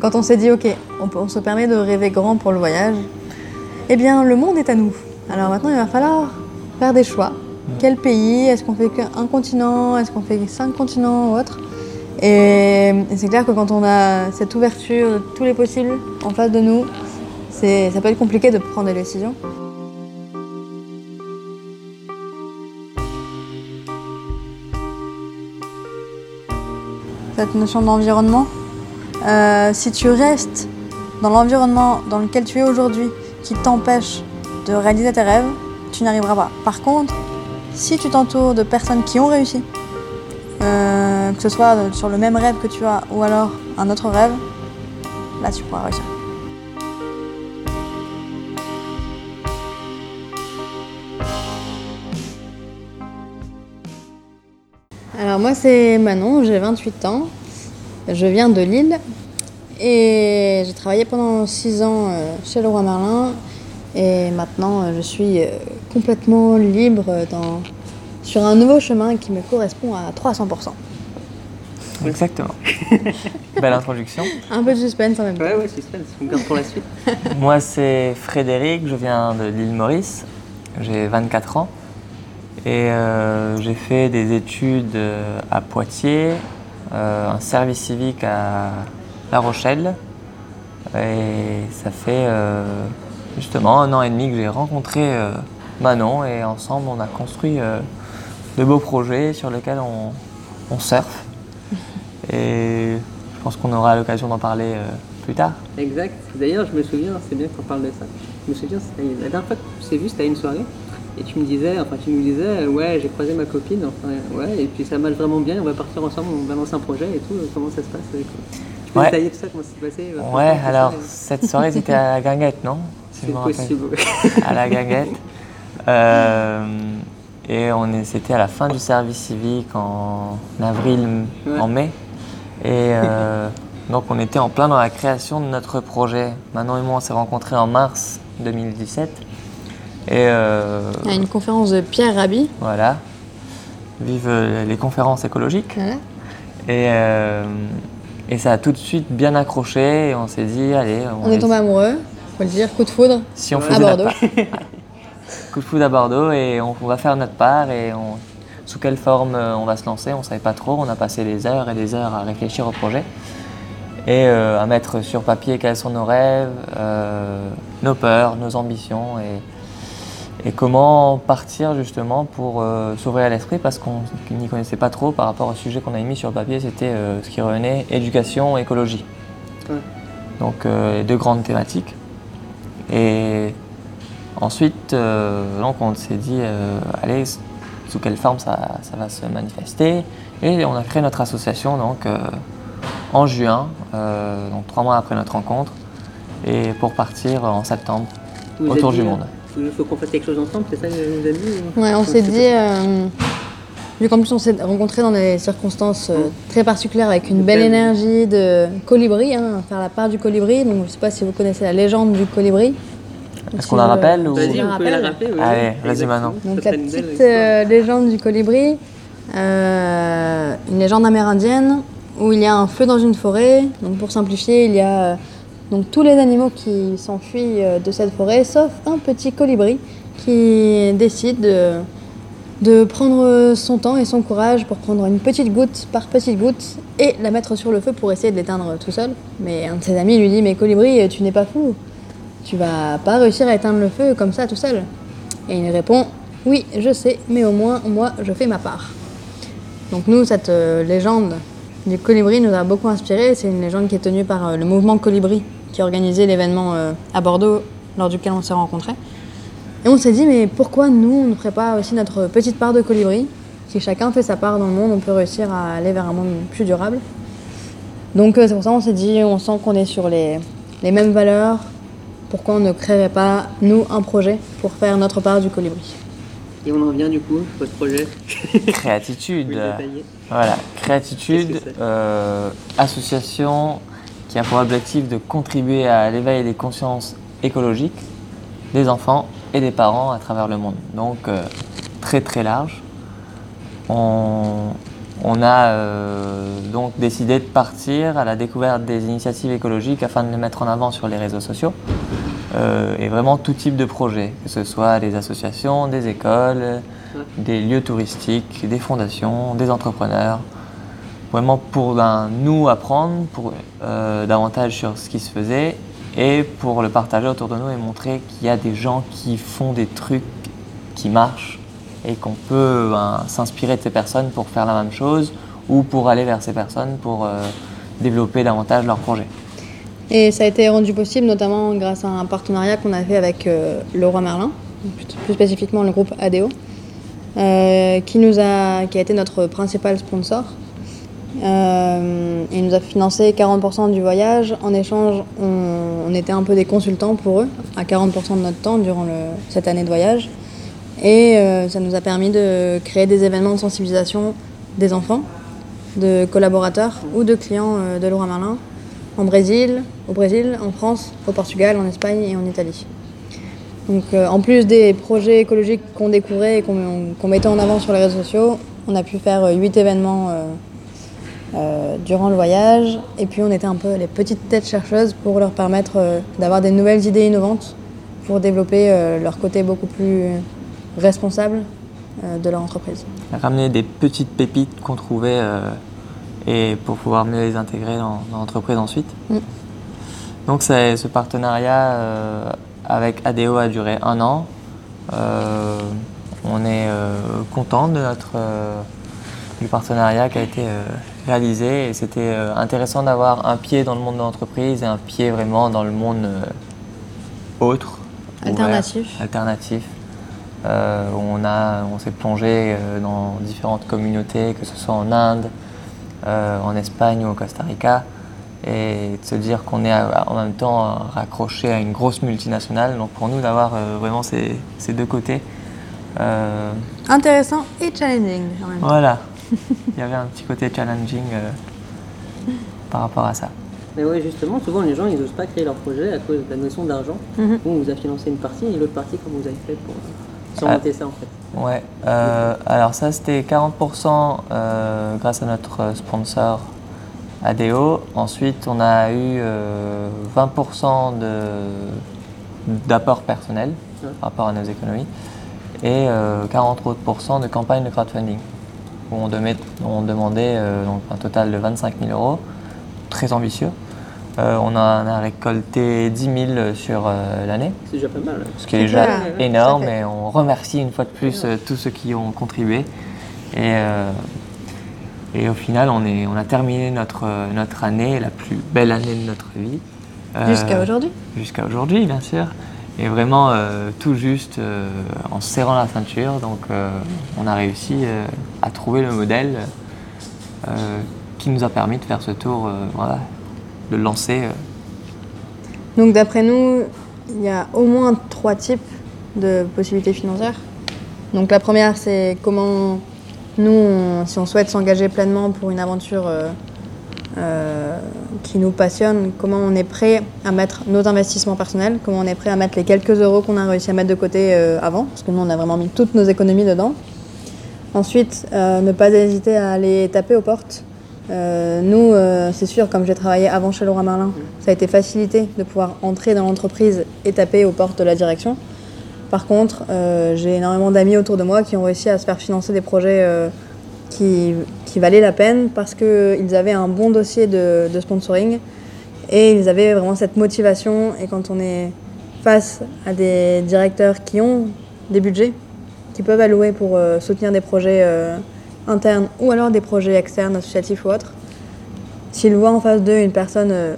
quand on s'est dit, ok, on, se permet de rêver grand pour le voyage, eh bien, le monde est à nous. Alors maintenant, il va falloir faire des choix. Quel pays Est-ce qu'on fait qu'un continent Est-ce qu'on fait cinq continents ou autre? Et, et c'est clair que quand on a cette ouverture de tous les possibles en face de nous, ça peut être compliqué de prendre des décisions. Cette notion d'environnement, euh, si tu restes dans l'environnement dans lequel tu es aujourd'hui, qui t'empêche de réaliser tes rêves, tu n'y arriveras pas. Par contre, si tu t'entoures de personnes qui ont réussi, euh, que ce soit sur le même rêve que tu as ou alors un autre rêve, là tu pourras réussir. Alors moi c'est Manon, j'ai 28 ans, je viens de Lille et j'ai travaillé pendant 6 ans euh, chez le roi Merlin et maintenant euh, je suis euh, complètement libre dans, sur un nouveau chemin qui me correspond à 300%. Exactement. Belle introduction. Un peu de suspense en même temps. Ouais, ouais, suspense, on garde pour la suite. Moi, c'est Frédéric, je viens de l'île Maurice. J'ai 24 ans. Et euh, j'ai fait des études à Poitiers, un service civique à La Rochelle. Et ça fait euh, justement un an et demi que j'ai rencontré euh, Manon et ensemble on a construit euh, de beaux projets sur lesquels on, on surfe. Et je pense qu'on aura l'occasion d'en parler euh, plus tard. Exact. D'ailleurs, je me souviens, c'est bien qu'on parle de ça. Je me souviens, la dernière fois qu'on s'est vu, c'était à une soirée. Et tu me disais, enfin, tu nous disais, euh, ouais, j'ai croisé ma copine, enfin, ouais, et puis ça marche vraiment bien, on va partir ensemble, on va lancer un projet et tout. Comment ça se passe avec Tu peux Ouais. détailler tout ça, comment ça s'est passé euh, Ouais, alors et- cette soirée c'était à la guinguette, non Si C'est possible. À la guinguette. Euh, et c'était à la fin du service civique en avril, Ouais. en mai. Et euh, donc on était en plein dans la création de notre projet. Manon et moi on s'est rencontrés en mars 2017. Et euh, une conférence de Pierre Rabhi. voilà. Vive les conférences écologiques. Voilà. Et, euh, et ça a tout de suite bien accroché et on s'est dit, allez, On est va tombé amoureux, faut le dire, coup de foudre si on À à Bordeaux. Coup de foudre à Bordeaux et on, on va faire notre part et on- sous quelle forme euh, on va se lancer, on ne savait pas trop. On a passé des heures et des heures à réfléchir au projet et euh, à mettre sur papier quels sont nos rêves, euh, nos peurs, nos ambitions et, et comment partir justement pour euh, s'ouvrir à l'esprit? Parce qu'on n'y connaissait pas trop par rapport au sujet qu'on avait mis sur le papier, c'était euh, ce qui revenait éducation, écologie. Donc euh, les deux grandes thématiques. Et ensuite, donc on s'est dit, allez, sous quelle forme ça, ça va se manifester? Et on a créé notre association donc, en juin, donc trois mois après notre rencontre, et pour partir en septembre Vous autour du monde. Il faut qu'on fasse quelque chose ensemble, c'est ça que vous avez dit ou- Ouais, on s'est dit, euh, vu qu'en plus on s'est rencontrés dans des circonstances euh, très particulières avec une belle énergie de colibri, hein, faire la part du colibri. Donc je sais pas si vous connaissez la légende du colibri. Est-ce qu'on la rappelle ou- Vas-y, Je la rappeler. oui, Allez, vas-y. Ça Donc la petite euh, légende du colibri, euh, une légende amérindienne où il y a un feu dans une forêt. Donc pour simplifier, il y a euh, donc tous les animaux qui s'enfuient euh, de cette forêt, sauf un petit colibri qui décide de, de prendre son temps et son courage pour prendre une petite goutte par petite goutte et la mettre sur le feu pour essayer de l'éteindre tout seul. Mais un de ses amis lui dit Mais colibri, tu n'es pas fou, tu vas pas réussir à éteindre le feu comme ça tout seul. Et il répond Oui, je sais, mais au moins, moi, je fais ma part. Donc, nous, cette euh, légende du colibri nous a beaucoup inspiré. C'est une légende qui est tenue par euh, le mouvement Colibri, qui a organisé l'événement euh, à Bordeaux, lors duquel on s'est rencontrés. Et on s'est dit Mais pourquoi nous, on ne ferait pas aussi notre petite part de colibri? Si chacun fait sa part dans le monde, on peut réussir à aller vers un monde plus durable. Donc, euh, c'est pour ça qu'on s'est dit On sent qu'on est sur les, les mêmes valeurs. Pourquoi on ne créerait pas, nous, un projet pour faire notre part du colibri? Et on en revient du coup, votre projet? Créatitude. Voilà, créatitude, euh, association qui a pour objectif de contribuer à l'éveil des consciences écologiques des enfants et des parents à travers le monde. Donc euh, très très large. On, on a euh, donc décidé de partir à la découverte des initiatives écologiques afin de les mettre en avant sur les réseaux sociaux. Euh, et vraiment tout type de projet, que ce soit des associations, des écoles, des lieux touristiques, des fondations, des entrepreneurs. Vraiment pour ben, nous apprendre pour, euh, davantage sur ce qui se faisait et pour le partager autour de nous et montrer qu'il y a des gens qui font des trucs qui marchent et qu'on peut ben, s'inspirer de ces personnes pour faire la même chose ou pour aller vers ces personnes pour euh, développer davantage leurs projets. Et ça a été rendu possible notamment grâce à un partenariat qu'on a fait avec euh, le Roi Merlin, plus spécifiquement le groupe ADO, euh, qui a été notre principal sponsor. Il nous a financé 40% du voyage. En échange, on, était un peu des consultants pour eux, à 40% de notre temps durant cette année de voyage. Et euh, ça nous a permis de créer des événements de sensibilisation des enfants, de collaborateurs ou de clients euh, de Laura Merlin en Brésil, au Brésil, en France, au Portugal, en Espagne et en Italie. Donc euh, en plus des projets écologiques qu'on découvrait et qu'on qu mettait en avant sur les réseaux sociaux, on a pu faire huit événements euh, durant le voyage et puis on était un peu les petites têtes chercheuses pour leur permettre d'avoir des nouvelles idées innovantes pour développer leur côté beaucoup plus responsables euh, de leur entreprise. Ramener des petites pépites qu'on trouvait euh, et pour pouvoir mieux les intégrer dans, dans l'entreprise ensuite. Mm. Donc ce partenariat euh, avec ADO a duré un an. Euh, on est euh, content de notre du partenariat qui a été réalisé et c'était intéressant d'avoir un pied dans le monde de l'entreprise et un pied vraiment dans le monde autre, alternatif. Ouvert, alternatif. Euh, on, a, on s'est plongé euh, dans différentes communautés, que ce soit en Inde, euh, en Espagne ou au Costa Rica, et de se dire qu'on est en même temps raccroché à une grosse multinationale. Donc pour nous d'avoir vraiment ces, ces, deux côtés. Intéressant et challenging. En même temps. Voilà, il y avait un petit côté challenging par rapport à ça. Mais oui, justement, souvent les gens ils n'osent pas créer leur projet à cause de la notion d'argent. Mm -hmm. On vous a financé une partie et l'autre partie, comme vous avez fait pour surmonter ah, ça en fait? Ouais, euh, alors ça c'était 40% euh, grâce à notre sponsor ADO. Ensuite, on a eu euh, 20% d'apport personnel ouais. par rapport à nos économies et 40 euh, autres de campagne de crowdfunding où on, demait, on demandait euh, donc un total de 25 000 euros, très ambitieux. Euh, on, a, on, a, récolté 10 000 sur euh, l'année. C'est déjà pas mal. Ce qui est déjà ouais, énorme et on remercie une fois de plus euh, tous ceux qui ont contribué. Et, et au final, on, est, on a terminé notre, notre année, la plus belle année de notre vie. Jusqu'à aujourd'hui Jusqu'à aujourd'hui, bien sûr. Et vraiment tout juste en serrant la ceinture. Donc on a réussi à trouver le modèle qui nous a permis de faire ce tour voilà, de lancer Donc d'après nous, il y a au moins trois types de possibilités financières. Donc la première, c'est comment nous, si on souhaite s'engager pleinement pour une aventure euh, euh, qui nous passionne, comment on est prêt à mettre nos investissements personnels, comment on est prêt à mettre les quelques euros qu'on a réussi à mettre de côté euh, avant, parce que nous, on a vraiment mis toutes nos économies dedans. Ensuite, ne pas hésiter à aller taper aux portes euh, nous, euh, c'est sûr, comme j'ai travaillé avant chez Laura Merlin, ça a été facilité de pouvoir entrer dans l'entreprise et taper aux portes de la direction. Par contre, euh, j'ai énormément d'amis autour de moi qui ont réussi à se faire financer des projets euh, qui, valaient la peine parce qu'ils avaient un bon dossier de, sponsoring et ils avaient vraiment cette motivation. Et quand on est face à des directeurs qui ont des budgets, qui peuvent allouer pour euh, soutenir des projets internes ou alors des projets externes, associatifs ou autres. S'ils voient en face d'eux une personne euh,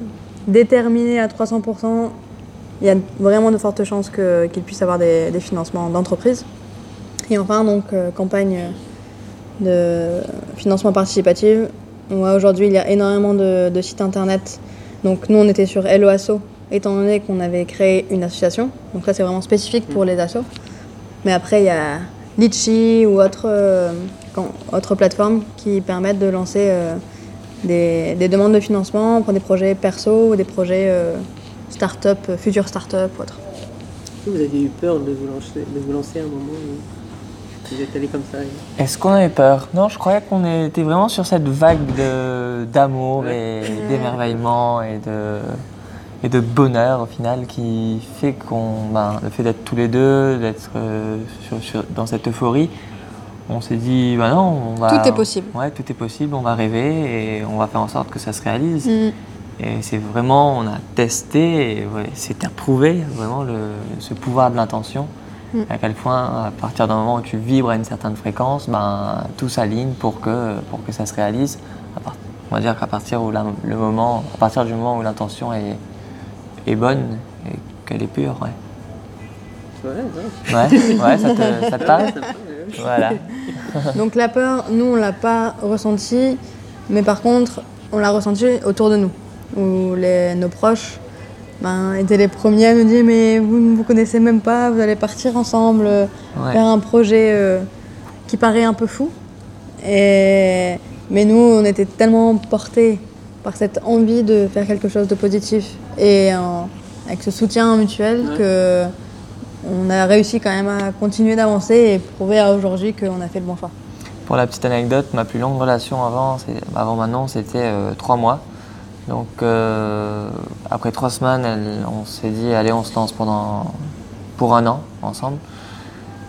déterminée à 300%, il y a vraiment de fortes chances qu'ils qu puissent avoir des, financements d'entreprise. Et enfin, donc, euh, campagne de financement participatif. Aujourd'hui, il y a énormément de, sites internet. Donc, nous, on était sur LOASO, étant donné qu'on avait créé une association. Donc, ça, c'est vraiment spécifique pour les assos. Mais après, il y a Litchi ou autres, euh, autres plateformes qui permettent de lancer euh, des, des, demandes de financement pour des projets perso ou des projets euh, start-up, futures start-up ou autres. Vous avez eu peur de vous lancer, de vous lancer à un moment. Vous êtes allé comme ça. et- Est-ce qu'on avait peur Non, je croyais qu'on était vraiment sur cette vague de- d'amour et d'émerveillement et de, et de bonheur au final qui fait qu'on, ben, le fait d'être tous les deux, d'être euh, sur- sur- dans cette euphorie, on s'est dit, ben non, on va. Tout est possible. Ouais, tout est possible, on va rêver et on va faire en sorte que ça se réalise. Mm. Et c'est vraiment, on a testé et ouais, c'était approuvé, vraiment, le, ce pouvoir de l'intention. Mm. À quel point, à partir d'un moment où tu vibres à une certaine fréquence, ben, tout s'aligne pour que, pour que ça se réalise. On va dire qu'à partir, où la- le moment, à partir du moment où l'intention est, est bonne et qu'elle est pure, ouais. Ouais, ouais. Ouais, ouais ça te, ça te parle? Voilà. Donc la peur, nous, on l'a pas ressentie, mais par contre, on l'a ressentie autour de nous, où les, nos proches ben, étaient les premiers à nous dire mais vous ne vous connaissez même pas, vous allez partir ensemble, euh, Ouais. faire un projet euh, qui paraît un peu fou. Et, mais nous, on était tellement portés par cette envie de faire quelque chose de positif et avec ce soutien mutuel Ouais. que on a réussi quand même à continuer d'avancer et prouver à aujourd'hui qu'on a fait le bon choix. Pour la petite anecdote, ma plus longue relation avant, avant maintenant, c'était euh, trois mois. Donc euh, après trois semaines, elle- on s'est dit allez, on se lance pendant pour un an ensemble.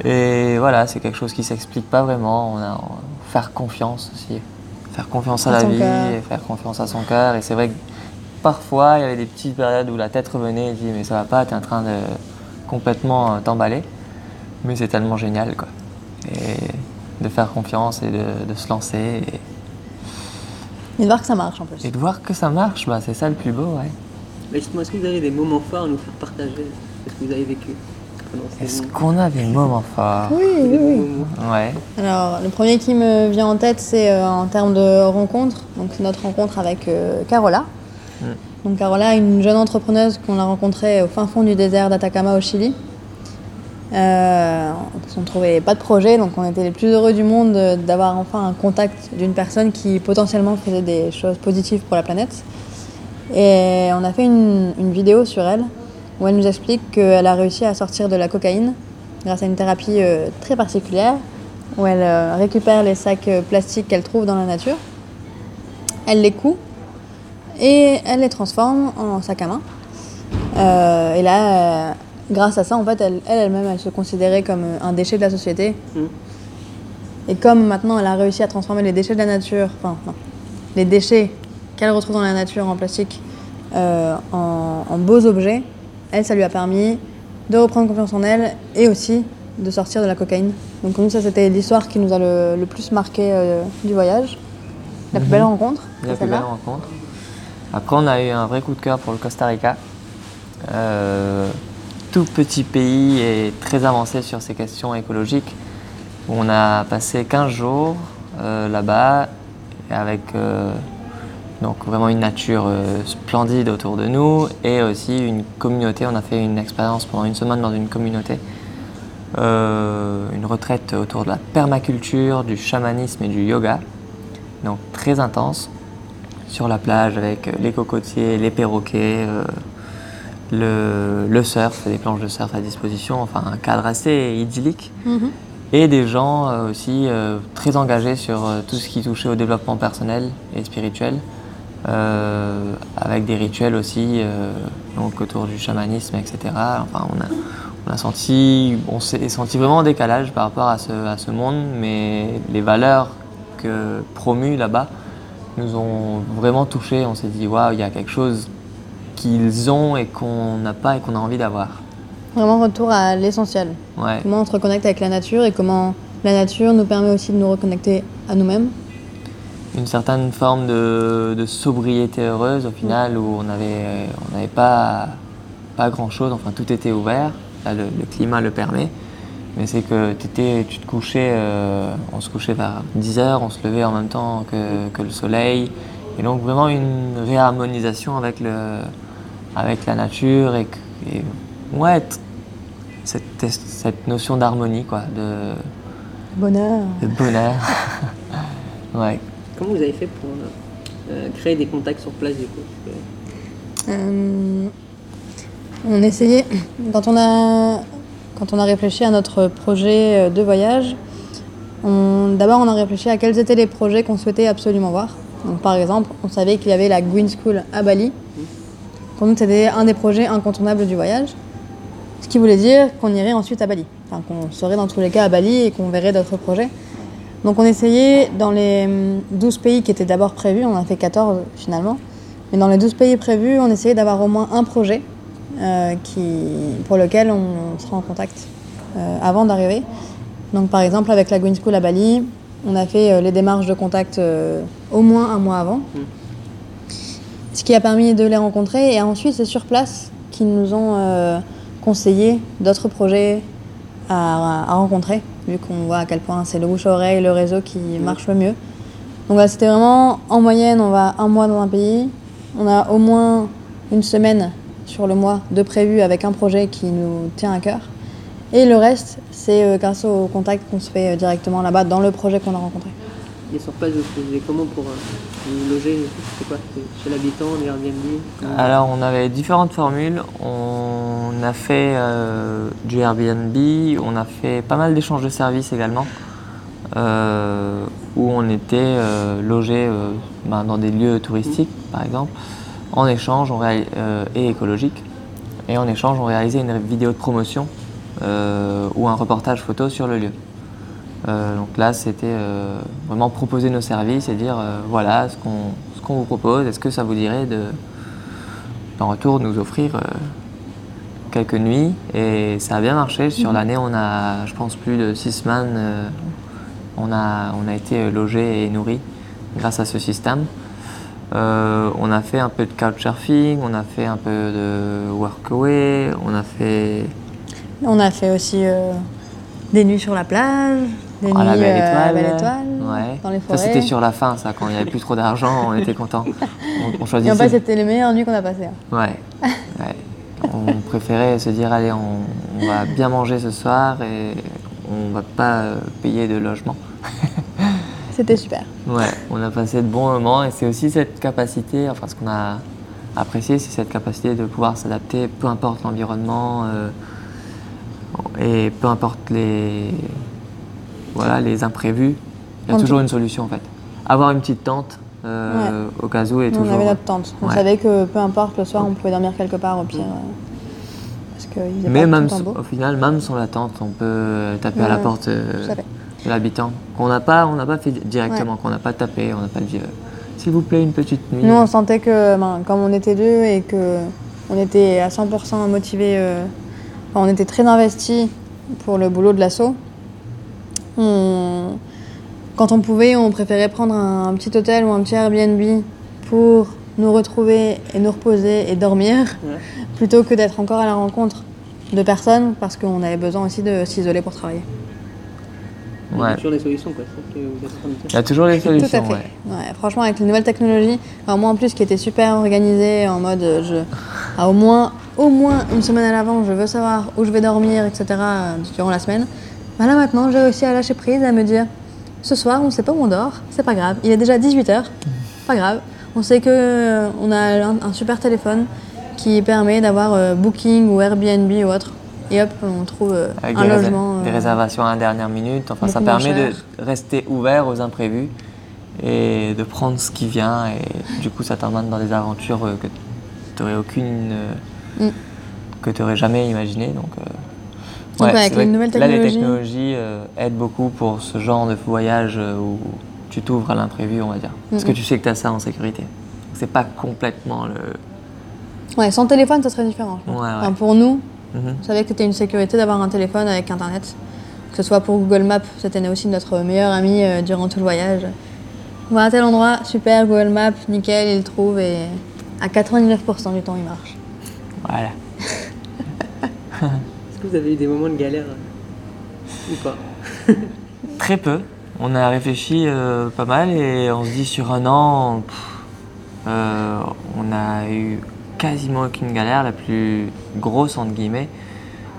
Et voilà, c'est quelque chose qui s'explique pas vraiment. On a faire confiance aussi, faire confiance à, À la vie, et faire confiance à son cœur. Et c'est vrai que parfois, il y avait des petites périodes où la tête revenait et dit mais ça va pas, tu es en train de complètement euh, t'emballer. Mais c'est tellement génial quoi. Et de faire confiance et de, de se lancer et, Et de voir que ça marche en plus. et de voir que ça marche, bah, c'est ça le plus beau. Ouais. Mais justement, est-ce que vous avez des moments forts à nous faire partager ce que vous avez vécu Est-ce qu'on a des moments forts Oui, oui, oui. Ouais. Alors, le premier qui me vient en tête, c'est euh, en termes de rencontre. Donc, c'est notre rencontre avec euh, Carola. Mm. Donc, Carola, une jeune entrepreneuse qu'on a rencontrée au fin fond du désert d'Atacama au Chili. Euh, on ne trouvait pas de projet, donc on était les plus heureux du monde d'avoir enfin un contact d'une personne qui potentiellement faisait des choses positives pour la planète. Et on a fait une, vidéo sur elle où elle nous explique qu'elle a réussi à sortir de la cocaïne grâce à une thérapie euh, très particulière où elle euh, récupère les sacs plastiques qu'elle trouve dans la nature, elle les coud et elle les transforme en sacs à main. Et là, grâce à ça, en fait, elle elle- elle-même, elle, se considérait comme euh, un déchet de la société. Mm. Et comme maintenant, elle a réussi à transformer les déchets de la nature, enfin, non, les déchets qu'elle retrouve dans la nature en plastique euh, en, en beaux objets, elle, ça lui a permis de reprendre confiance en elle et aussi de sortir de la cocaïne. Donc nous, ça, c'était l'histoire qui nous a le, le plus marqué euh, du voyage. La plus Mhm. belle rencontre, La plus belle rencontre. Après, on a eu un vrai coup de cœur pour le Costa Rica. Euh, tout petit pays et très avancé sur ces questions écologiques. On a passé 15 jours euh, là-bas avec euh, donc vraiment une nature euh, splendide autour de nous et aussi une communauté. On a fait une expérience pendant une semaine dans une communauté. Une retraite autour de la permaculture, du chamanisme et du yoga. Donc très intense sur la plage avec les cocotiers, les perroquets, le, le surf, des planches de surf à disposition, enfin un cadre assez idyllique. Mhm. Et des gens euh, aussi euh, très engagés sur euh, tout ce qui touchait au développement personnel et spirituel, avec des rituels aussi donc autour du chamanisme, etc. Enfin, on a, on a senti, on s'est senti vraiment en décalage par rapport à ce, à ce monde, mais les valeurs que promues là-bas nous ont vraiment touchés. On s'est dit, waouh, il y a quelque chose qu'ils ont et qu'on n'a pas et qu'on a envie d'avoir. Vraiment retour à l'essentiel. Ouais. Comment on se reconnecte avec la nature et comment la nature nous permet aussi de nous reconnecter à nous-mêmes. une certaine forme de, de sobriété heureuse au final où on n'avait on n'avait pas, pas grand chose, enfin tout était ouvert, Là, le, le climat le permet, mais c'est que tu te couchais, euh, on se couchait vers 10 heures, on se levait en même temps que, que le soleil, et donc vraiment une réharmonisation avec, le, avec la nature et, ouais, cette, cette notion d'harmonie quoi, de, Bonheur. de bonheur. ouais. Comment vous avez fait pour euh, euh, créer des contacts sur place du coup Euh, on essayait, quand on, a, quand on a réfléchi à notre projet de voyage, D'abord, on a réfléchi à quels étaient les projets qu'on souhaitait absolument voir. Donc, par exemple, on savait qu'il y avait la Green School à Bali. Pour nous, c'était un des projets incontournables du voyage. Ce qui voulait dire qu'on irait ensuite à Bali. Enfin, qu'on serait dans tous les cas à Bali et qu'on verrait d'autres projets. Donc, on essayait dans les hum, 12 pays qui étaient d'abord prévus, on en a fait 14 finalement. Mais dans les 12 pays prévus, on essayait d'avoir au moins un projet euh, qui, pour lequel on sera en contact euh, avant d'arriver. Donc par exemple avec la Green School à Bali, on a fait euh, les démarches de contact au moins un mois avant. Ce qui a permis de les rencontrer et ensuite c'est sur place qu'ils nous ont euh, conseillé d'autres projets à, à rencontrer, vu qu'on voit à quel point c'est le bouche-oreille, le réseau qui marche le mieux. Donc là, c'était vraiment en moyenne, on va un mois dans un pays. On a au moins une semaine sur le mois de prévu avec un projet qui nous tient à cœur. Et le reste, c'est euh, grâce au contact qu'on se fait euh, directement là-bas dans le projet qu'on a rencontré. Et sur place, vous faisiez comment pour vous quoi C'était chez l'habitant, des Airbnb Alors, on avait différentes formules. On a fait euh, du Airbnb, on a fait pas mal d'échanges de services également, euh, où on était euh, logé ben, dans des lieux touristiques, par exemple. En échange, on et écologiques. Et en échange, on réalisait une vidéo de promotion ou un reportage photo sur le lieu. Euh, donc là, c'était euh, vraiment proposer nos services et dire euh, voilà ce qu'on ce qu'on vous propose. Est-ce que ça vous dirait de, en retour, nous offrir quelques nuits? Et ça a bien marché. Sur l'année, on a, je pense, plus de six semaines. on, a, on a été logé et nourri grâce à ce système. On a fait un peu de couchsurfing, on a fait un peu de workaway, on a fait On a fait aussi des nuits sur la plage, des à la belle euh, à étoile. la Belle Étoile, Ouais. dans les Ça forêts. c'était sur la fin, ça, quand il n'y avait plus trop d'argent, on était content. On, on Et en choisissait. fait, c'était les meilleures nuits qu'on a passées. hein. Ouais. ouais. On préférait se dire allez, on, on va bien manger ce soir et on va pas euh, payer de logement. C'était super. Ouais, on a passé de bons moments et c'est aussi cette capacité, enfin ce qu'on a apprécié, c'est cette capacité de pouvoir s'adapter, peu importe l'environnement euh, et peu importe les, voilà, les imprévus, il y a En toujours une solution en fait. Avoir une petite tente euh, au cas où est Nous, toujours. on avait notre tente. On Ouais. savait que peu importe, le soir, on pouvait dormir quelque part au pire. euh, parce qu'il faisait Mais pas même tout au final, même sans la tente, on peut taper à la Ouais, porte euh, de l'habitant. Qu'on n'a pas, on n'a pas fait directement, qu'on n'a pas tapé, on n'a pas dit euh, s'il vous plaît une petite nuit. Nous, on sentait que, ben, comme on était deux et que on était à 100% motivés, euh, on était très investis pour le boulot de l'assaut. On- Quand on pouvait, on préférait prendre un, un petit hôtel ou un petit Airbnb pour nous retrouver et nous reposer et dormir, Ouais. plutôt que d'être encore à la rencontre de personnes parce qu'on avait besoin aussi de s'isoler pour travailler. Il y a toujours des solutions, quoi. Il y a toujours des Tout à solutions. fait. ouais. Ouais, franchement, avec les nouvelles technologies, alors moi en plus qui était super organisée, en mode euh, je, à au moins, au moins une semaine à l'avance, je veux savoir où je vais dormir, etc. euh, durant la semaine. Bah là maintenant, j'ai réussi à lâcher prise, à me dire ce soir, on ne sait pas où on dort, c'est pas grave. Il est déjà 18h, pas grave. On sait que euh, on a un, un super téléphone qui permet d'avoir euh, Booking ou Airbnb ou autre. Et hop, on trouve euh, Avec un des, logement. des euh, réservations à la dernière minute. Enfin, ça permet de rester ouvert aux imprévus et de prendre ce qui vient. Et du coup, ça t'emmène dans des aventures que tu n'aurais aucune. Mm. que tu n'aurais jamais imaginé. Donc, Donc, avec les nouvelles Là, les technologies- technologies euh, aident beaucoup pour ce genre de voyage euh, où tu t'ouvres à l'imprévu, on va dire. Parce que tu sais que tu as ça en sécurité. C'est pas complètement le. Ouais, sans téléphone, ça serait différent. je pense. Ouais, ouais. Enfin, pour nous, Mhm. Vous savez que c'était une sécurité d'avoir un téléphone avec Internet. Que ce soit pour Google Maps, c'était aussi notre meilleur ami euh, durant tout le voyage. On va à tel endroit, super, Google Maps, nickel, il le trouve et à 99% du temps, il marche. Voilà. Vous avez eu des moments de galère euh, ou pas Très peu. On a réfléchi euh, pas mal et on se dit sur un an, euh, on a eu quasiment aucune galère. La plus grosse, entre guillemets,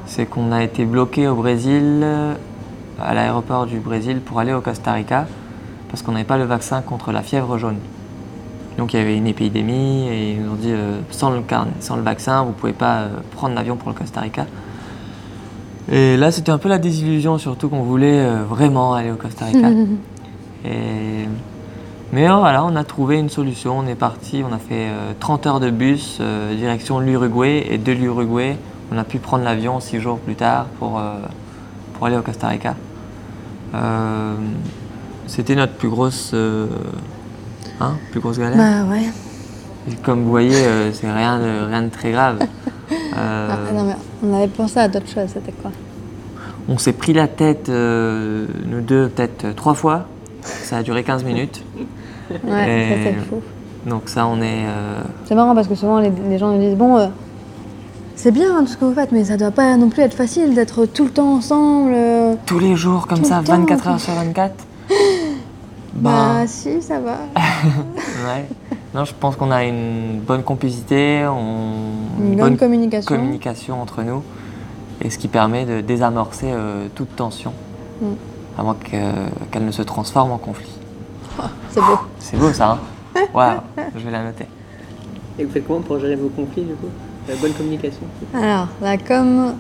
c'est qu'on a été bloqué au Brésil, à l'aéroport du Brésil, pour aller au Costa Rica, parce qu'on n'avait pas le vaccin contre la fièvre jaune. Donc il y avait une épidémie et ils nous ont dit sans, le sans le vaccin, vous ne pouvez pas prendre l'avion pour le Costa Rica. Et là, c'était un peu la désillusion, surtout qu'on voulait euh, vraiment aller au Costa Rica. Et... Mais euh, voilà, on a trouvé une solution. On est parti, on a fait euh, 30 heures de bus euh, direction l'Uruguay. Et de l'Uruguay, on a pu prendre l'avion six jours plus tard pour, euh, pour aller au Costa Rica. Euh, c'était notre plus grosse, euh, hein, plus grosse galère. Bah ouais. Et comme vous voyez, euh, c'est rien de, rien de très grave. Euh, Ah, non, mais on avait pensé à d'autres choses, c'était quoi On s'est pris la tête, euh, nous deux, peut-être trois fois. Ça a duré 15 minutes. Ouais, Et- ça c'est fou. Donc ça, on est... euh, C'est marrant parce que souvent les, les gens nous disent bon, euh, c'est bien hein, tout ce que vous faites, mais ça doit pas non plus être facile d'être tout le temps ensemble. tous les jours comme ça, le temps, 24 tout- heures sur 24. Bah Ben, si, ça va. ouais. Non, je pense qu'on a une bonne complicité, on... Une bonne communication. communication entre nous, et ce qui permet de désamorcer euh, toute tension, Mm. avant que- qu'elle ne se transforme en conflit. C'est beau. C'est beau ça, hein Waouh, je vais la noter. Et vous faites comment pour gérer vos conflits du coup? La bonne communication. Alors, la com,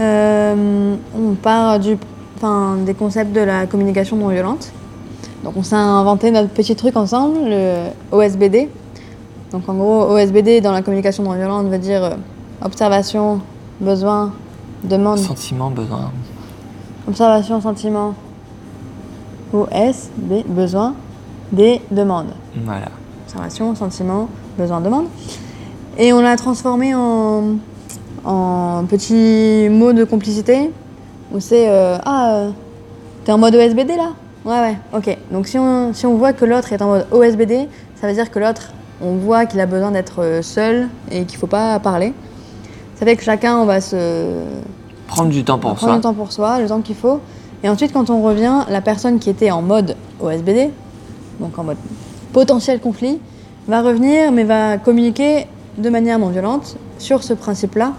euh, on part du, enfin, des concepts de la communication non violente. Donc, on s'est inventé notre petit truc ensemble, le OSBD. Donc, en gros, OSBD dans la communication non violente veut dire euh, observation, besoin, demande, Sentiment, besoin. observation, sentiment, OSB, besoin, des demandes. Voilà. observation, sentiment, besoin, demande. Et on l'a transformé en, en petit mot de complicité où c'est euh, Ah, euh, t'es en mode OSBD là? Ouais, ouais, ok. Donc si on, si on voit que l'autre est en mode OSBD, ça veut dire que l'autre, on voit qu'il a besoin d'être euh, seul et qu'il faut pas parler. Ça fait que chacun, on va se, Prendre du temps pour prendre soi. le temps pour soi, le temps qu'il faut. Et ensuite, quand on revient, la personne qui était en mode OSBD, donc en mode potentiel conflit, va revenir, mais va communiquer de manière non violente sur ce principe-là.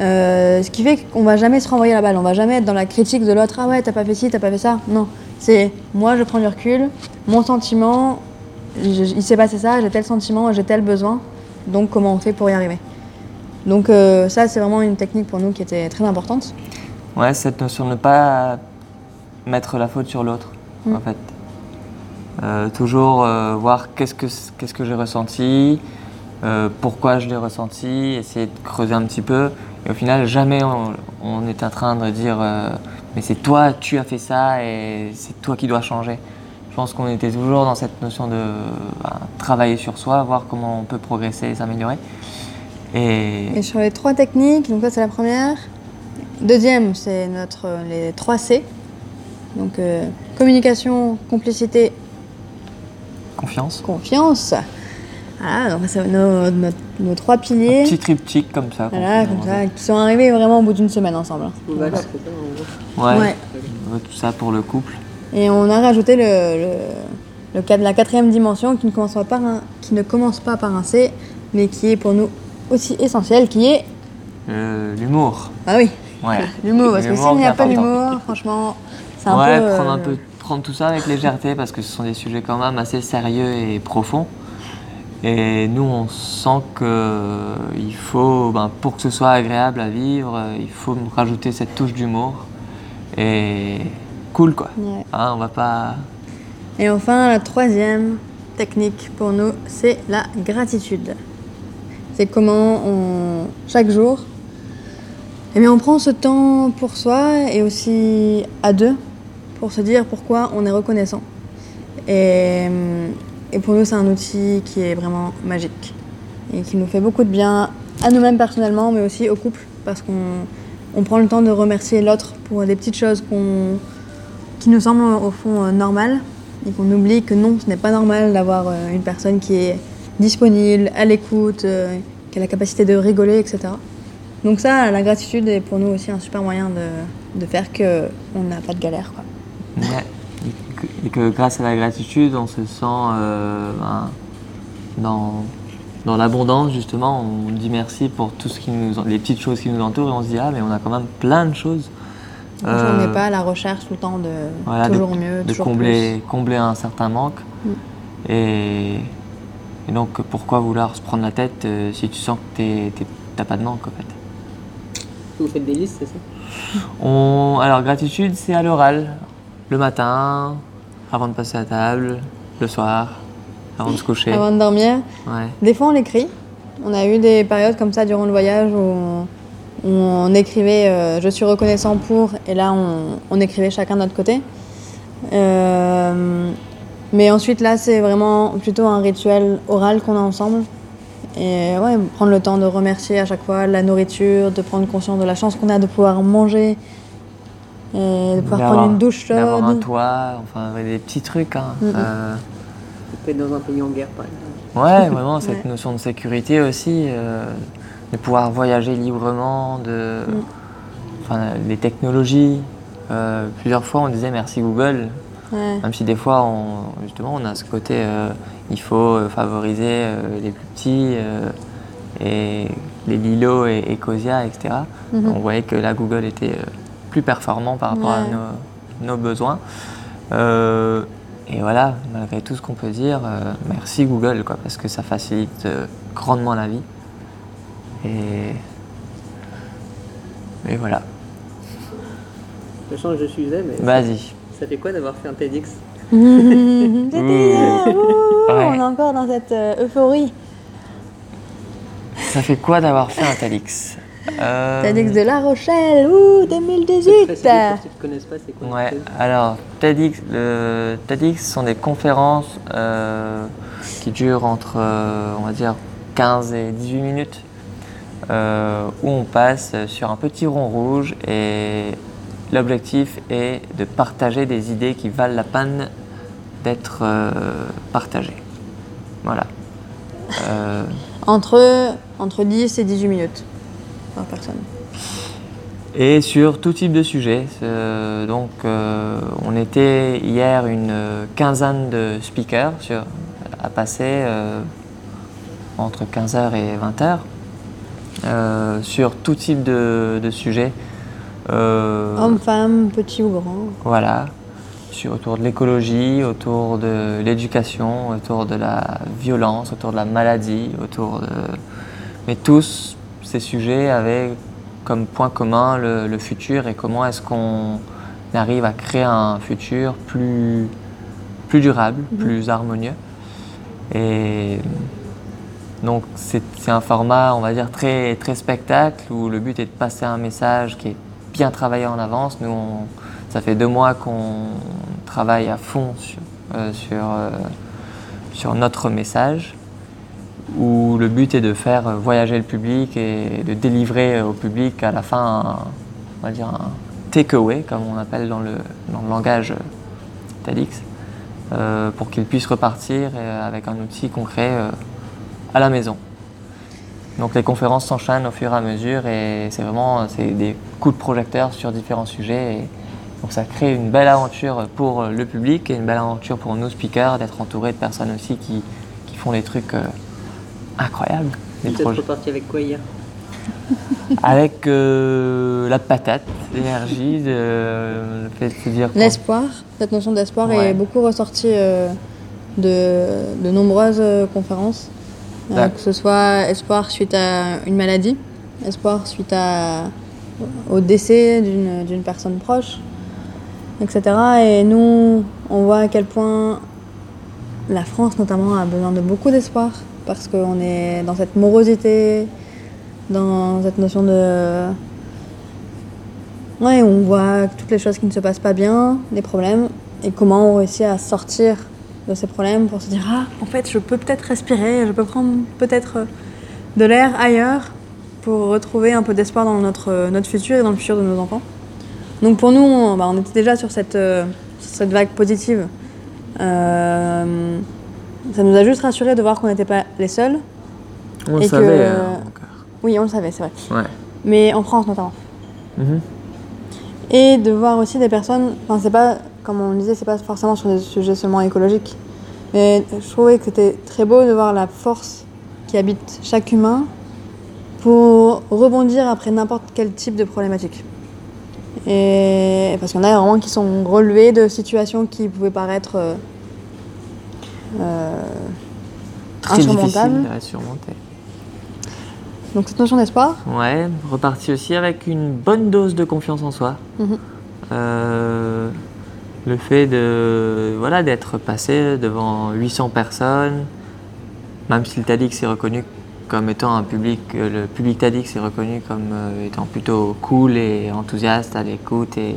Euh, ce qui fait qu'on va jamais se renvoyer la balle, on va jamais être dans la critique de l'autre. Ah ouais, t'as pas fait ci, t'as pas fait ça. Non, c'est moi, je prends du recul, mon sentiment, je- il s'est passé ça, j'ai tel sentiment, j'ai tel besoin. Donc comment on fait pour y arriver? Donc euh, ça, c'est vraiment une technique pour nous qui était très importante. Ouais, cette notion de ne pas mettre la faute sur l'autre, Mm. en fait. Euh, toujours euh, voir qu'est-ce que, qu'est-ce que j'ai ressenti, pourquoi je l'ai ressenti, essayer de creuser un petit peu. Et au final, jamais on, on est en train de dire euh, mais c'est toi, tu as fait ça et c'est toi qui dois changer. Je pense qu'on était toujours dans cette notion de bah, travailler sur soi, voir comment on peut progresser et s'améliorer. Et, Et sur les trois techniques, donc ça c'est la première. Deuxième, c'est notre les 3 C. Donc euh, communication, complicité, confiance. confiance. Voilà, donc c'est nos, nos- nos trois piliers. Un petit triptyque comme ça. Voilà, comme ça, qui sont arrivés vraiment au bout d'une semaine ensemble. hein. Voilà, c'est ça en gros. Ouais. Ouais. Tout ça pour le couple. Et on a rajouté le, le, le la quatrième dimension qui ne, commence pas par un, qui ne commence pas par un C, mais qui est pour nous aussi essentiel, qui est. Euh, L'humour. Ah oui, Ouais. l'humour. Parce que s'il n'y a pas d'humour, franchement, c'est un ouais, peu. prendre un euh, peu, prendre tout ça avec légèreté parce que ce sont des sujets quand même assez sérieux et profonds. Et nous, on sent que euh, il faut, ben, pour que ce soit agréable à vivre, euh, il faut rajouter cette touche d'humour et cool quoi. ouais. Hein, on va pas. Et enfin, la troisième technique pour nous, c'est la gratitude. C'est comment on, chaque jour, eh bien, on prend ce temps pour soi et aussi à deux pour se dire pourquoi on est reconnaissant. Et, et pour nous, c'est un outil qui est vraiment magique et qui nous fait beaucoup de bien à nous-mêmes personnellement, mais aussi au couple, parce qu'on on prend le temps de remercier l'autre pour des petites choses qu'on qui nous semblent au fond euh, normales et qu'on oublie que non, ce n'est pas normal d'avoir euh, une personne qui est disponible, à l'écoute, euh, qui a la capacité de rigoler, etc. Donc ça, la gratitude est pour nous aussi un super moyen de, de faire qu'on n'a pas de galère. Quoi. Et que- grâce à la gratitude, on se sent euh, ben, dans, dans l'abondance, justement. On dit merci pour tout ce qui nous, les petites choses qui nous entourent et on se dit, ah, mais on a quand même plein de choses. Donc, Euh, on n'est pas à la recherche tout le temps de voilà, de- toujours mieux, de toujours combler, combler un certain manque. Mm. Et, et donc, pourquoi vouloir se prendre la tête euh, si tu sens que t'es- t'es- t'as pas de manque, en fait? Vous faites des listes, c'est ça? On, alors, gratitude, c'est à l'oral. Le matin, avant de passer à table, le soir, avant de se coucher. Avant de dormir. Ouais. Des fois, on l'écrit. On a eu des périodes comme ça durant le voyage où on, où on écrivait euh, Je suis reconnaissant pour, et là, on, on écrivait chacun de notre côté. Euh, mais ensuite, là, c'est vraiment plutôt un rituel oral qu'on a ensemble. Et ouais, prendre le temps de remercier à chaque fois la nourriture, de prendre conscience de la chance qu'on a de pouvoir manger, et de pouvoir prendre une douche D'avoir un chaude. toit, enfin ouais, des petits trucs. hein. Mhm. Euh, Tu peux être dans un pays en guerre, par exemple. ouais, vraiment, cette Ouais. notion de sécurité aussi, euh, de pouvoir voyager librement, de, Mm. enfin, les technologies. Euh, plusieurs fois, on disait merci Google, Ouais. même si des fois, on, justement, on a ce côté, euh, il faut euh, favoriser euh, les plus petits euh, et les Lilo et, et Cosia, etc. Mhm. On voyait que là, Google était euh, plus performant par rapport à nos, nos besoins. Euh, et voilà, malgré tout ce qu'on peut dire, euh, merci Google, quoi, parce que ça facilite euh, grandement la vie. Et, et voilà, Je change de sujet, mais vas-y. ça fait quoi d'avoir fait un TEDx? C'était hier, ouh, Ouais. On est encore dans cette euphorie. Ça fait quoi d'avoir fait un TEDx? Euh, TEDx de La Rochelle, ouh, C'est 2018 précisé pour ceux qui ne connaissent pas, c'est quoi Ouais, alors TEDx, le TEDx sont des conférences euh, qui durent entre, euh, on va dire, 15 et 18 minutes, euh, où on passe sur un petit rond rouge et l'objectif est de partager des idées qui valent la peine d'être euh, partagées. Voilà. Euh, entre, entre 10 et 18 minutes par personne. Et sur tout type de sujet. Euh, donc, euh, on était hier une quinzaine de speakers sur, à passer euh, entre 15h et 20h euh, sur tout type de, de sujets. Euh, Homme, femme, petit ou grand. voilà, sur, autour de l'écologie, autour de l'éducation, autour de la violence, autour de la maladie, autour de... Mais tous ces sujets avaient comme point commun le, le futur et comment est-ce qu'on arrive à créer un futur plus, plus durable, plus harmonieux. Et donc c'est c'est un format, on va dire, très, très spectacle où le but est de passer un message qui est bien travaillé en avance. Nous, on- ça fait deux mois qu'on travaille à fond sur, euh, sur, euh, sur notre message où le but est de faire voyager le public et de délivrer au public à la fin un, on va dire un takeaway, comme on appelle dans le, dans le langage TEDx, euh, pour qu'il puisse repartir euh, avec un outil concret euh, à la maison. Donc les conférences s'enchaînent au fur et à mesure et c'est vraiment des coups de projecteur sur différents sujets. Et donc ça crée une belle aventure pour le public et une belle aventure pour nos speakers d'être entourés de personnes aussi qui, qui font des trucs incroyables. Des Vous êtes reparti avec quoi hier? Avec euh, la patate, l'énergie, de, le fait de se dire L'espoir, cette notion d'espoir Ouais. est beaucoup ressortie euh, de, de nombreuses euh, conférences. Euh, que ce soit espoir suite à une maladie, espoir suite à, au décès d'une d'une personne proche, etc. Et nous, on voit à quel point la France notamment a besoin de beaucoup d'espoir parce qu'on est dans cette morosité, dans cette notion de Ouais, on voit toutes les choses qui ne se passent pas bien, les problèmes, et comment on réussit à sortir de ces problèmes pour se dire Ah, en fait, je peux peut-être respirer, je peux prendre peut-être de l'air ailleurs pour retrouver un peu d'espoir dans notre, notre futur et dans le futur de nos enfants. Donc pour nous, on, bah, était déjà sur cette, euh, cette vague positive. Euh, ça nous a juste rassuré de voir qu'on n'était pas les seuls. On le et savait. donc, Oui, on le savait, c'est vrai. euh, ouais. Mais en France notamment. Mhm. Et de voir aussi des personnes, enfin c'est pas, comme on le disait, c'est pas forcément sur des sujets seulement écologiques, mais je trouvais que c'était très beau de voir la force qui habite chaque humain pour rebondir après n'importe quel type de problématique. Et parce qu'il y en a vraiment qui sont relevés de situations qui pouvaient paraître euh, euh, Très insurmontables. difficile à surmonter. Donc cette notion d'espoir. Ouais, reparti aussi avec une bonne dose de confiance en soi. Mhm. Euh, le fait de voilà d'être passé devant 800 personnes, même si le TADX est reconnu comme étant un public, euh, le public TADX est reconnu comme euh, étant plutôt cool et enthousiaste à l'écoute et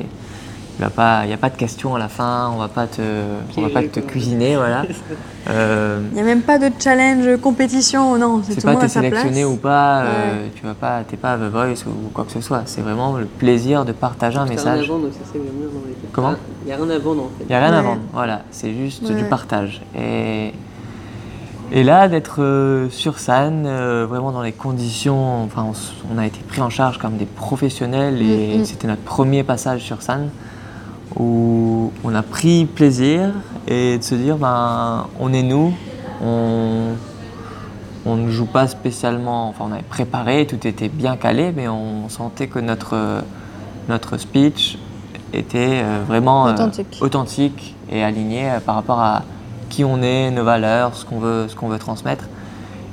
il n'y a pas de questions à la fin, on va pas te, on va pas te cuisiner, voilà. Euh, Il n'y a même pas de challenge, compétition, non, c'est pas t'es place. sélectionné ou pas, euh, tu vas pas, t'es pas The Voice ou quoi que ce soit. C'est vraiment le plaisir de partager un T'as rien message. à vendre aussi, c'est bien dans les Comment Il n'y a rien à vendre en fait. Il n'y a rien à vendre, voilà, c'est juste Ouais. du partage. Et, et là, d'être euh, sur scène, euh, vraiment dans les conditions, enfin, on a été pris en charge comme des professionnels et Mm, mm. c'était notre premier passage sur scène où on a pris plaisir et de se dire, ben, on est nous, on, on ne joue pas spécialement, enfin, on avait préparé, tout était bien calé, mais on sentait que notre, notre speech était euh, vraiment euh, Authentique. et aligné euh, par rapport à qui on est, nos valeurs, ce qu'on veut, ce qu'on veut transmettre.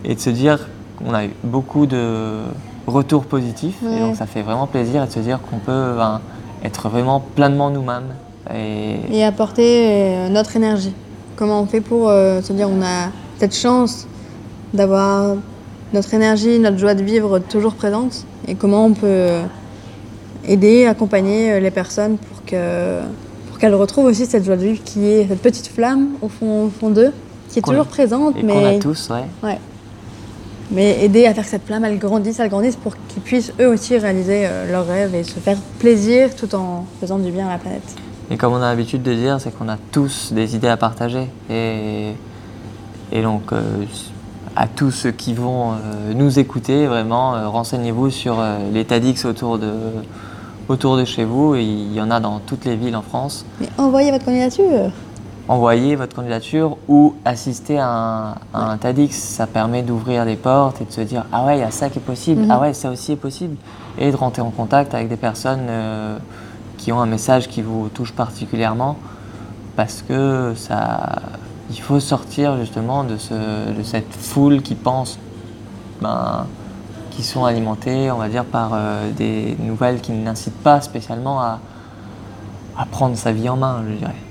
Et de se dire qu'on a eu beaucoup de retours positifs. Ouais. Et donc ça fait vraiment plaisir et de se dire qu'on peut ben, être vraiment pleinement nous-mêmes. Et, Et apporter euh, notre énergie. Comment on fait pour euh, se dire on a cette chance d'avoir notre énergie, notre joie de vivre toujours présente et comment on peut euh, aider, accompagner les personnes pour que pour qu'elles retrouvent aussi cette joie de vivre qui est cette petite flamme au fond, au fond d'eux, qui est Qu'on toujours présente, et qu'on mais a tous, ouais. Ouais. Mais aider à faire que cette flamme, elle grandisse, elle grandisse pour qu'ils puissent eux aussi réaliser euh, leurs rêves et se faire plaisir tout en faisant du bien à la planète. Et comme on a l'habitude de dire, c'est qu'on a tous des idées à partager. Et, et donc, euh, à tous ceux qui vont euh, nous écouter, vraiment, euh, renseignez-vous sur les TEDx autour de, autour de chez vous. Il y en a dans toutes les villes en France. Mais envoyez votre candidature. Envoyez votre candidature ou assistez à un, à un. Ça permet d'ouvrir des portes et de se dire Ah ouais, il y a ça qui est possible. Mhm. Ah ouais, ça aussi est possible. Et de rentrer en contact avec des personnes euh, qui ont un message qui vous touche particulièrement. Parce que ça, il faut sortir justement de, ce, de cette foule qui pense ben, qui sont alimentées, on va dire, par euh, des nouvelles qui n'incitent pas spécialement à, à prendre sa vie en main, je dirais.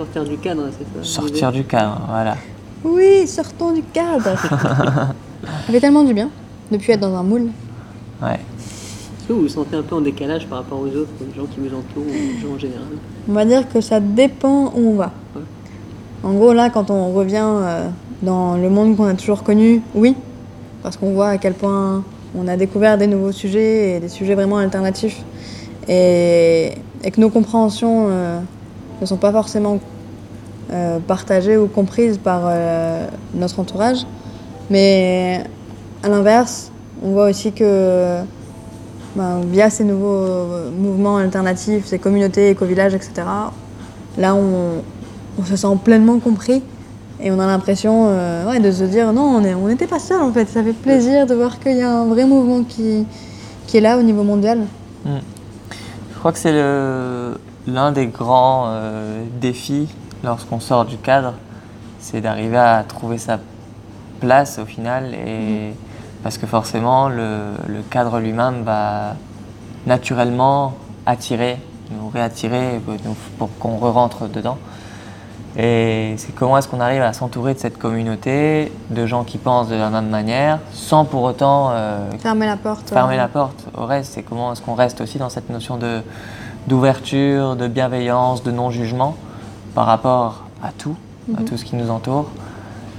Sortir du cadre, c'est ça Sortir du cadre, voilà. Oui, sortons du cadre. Ça fait tellement du bien de plus être dans un moule. Ouais. Est-ce que vous vous sentez un peu en décalage par rapport aux autres, aux gens qui vous entourent, aux gens en général On va dire que ça dépend où on va. Ouais. En gros, là, quand on revient euh, dans le monde qu'on a toujours connu, oui, parce qu'on voit à quel point on a découvert des nouveaux sujets et des sujets vraiment alternatifs, et, et que nos compréhensions euh, ne sont pas forcément euh, partagées ou comprises par euh, notre entourage. Mais à l'inverse, on voit aussi que ben, via ces nouveaux euh, mouvements alternatifs, ces communautés, éco-villages, etc., là, on, se sent pleinement compris et on a l'impression de se dire non, on n'était pas seul en fait. Ça fait plaisir de voir qu'il y a un vrai mouvement qui, qui est là au niveau mondial. Je crois que c'est le- l'un des grands euh, défis lorsqu'on sort du cadre, c'est d'arriver à trouver sa place au final. Et, Parce que forcément, le, le cadre lui-même va naturellement attirer, nous réattirer pour, qu'on re-rentre dedans. Et c'est comment est-ce qu'on arrive à s'entourer de cette communauté, de gens qui pensent de la même manière, sans pour autant euh, Fermer la porte. fermer la porte au reste. C'est comment est-ce qu'on reste aussi dans cette notion de d'ouverture, de bienveillance, de non-jugement par rapport à tout, à Mhm. tout ce qui nous entoure.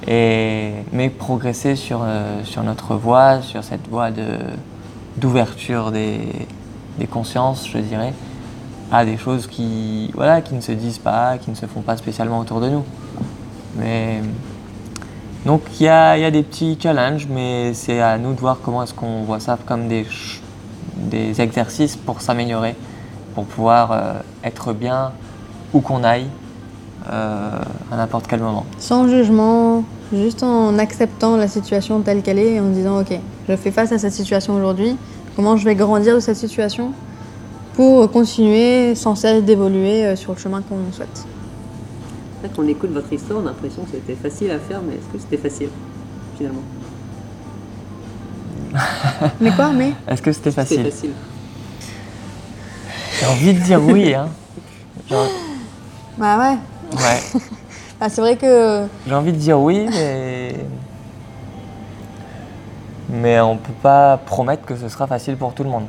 Et, mais progresser sur, euh, sur notre voie, sur cette voie de, d'ouverture des, des consciences, je dirais, à des choses qui, voilà, qui ne se disent pas, qui ne se font pas spécialement autour de nous. Mais donc il y a, y a des petits challenges, mais c'est à nous de voir comment est-ce qu'on voit ça comme des, des exercices pour s'améliorer, pour pouvoir euh, être bien où qu'on aille, euh, à n'importe quel moment. Sans jugement, juste en acceptant la situation telle qu'elle est et en disant ok, je fais face à cette situation aujourd'hui, comment je vais grandir de cette situation pour continuer sans cesse d'évoluer euh, sur le chemin qu'on souhaite. En fait, quand on écoute votre histoire, on a l'impression que c'était facile à faire, mais est-ce que c'était facile finalement? Mais quoi Mais? Est-ce que c'était facile? J'ai envie de dire oui. Hein. Genre- Bah ouais. ouais. Bah, c'est vrai que. J'ai envie de dire oui, mais. Mais on peut pas promettre que ce sera facile pour tout le monde.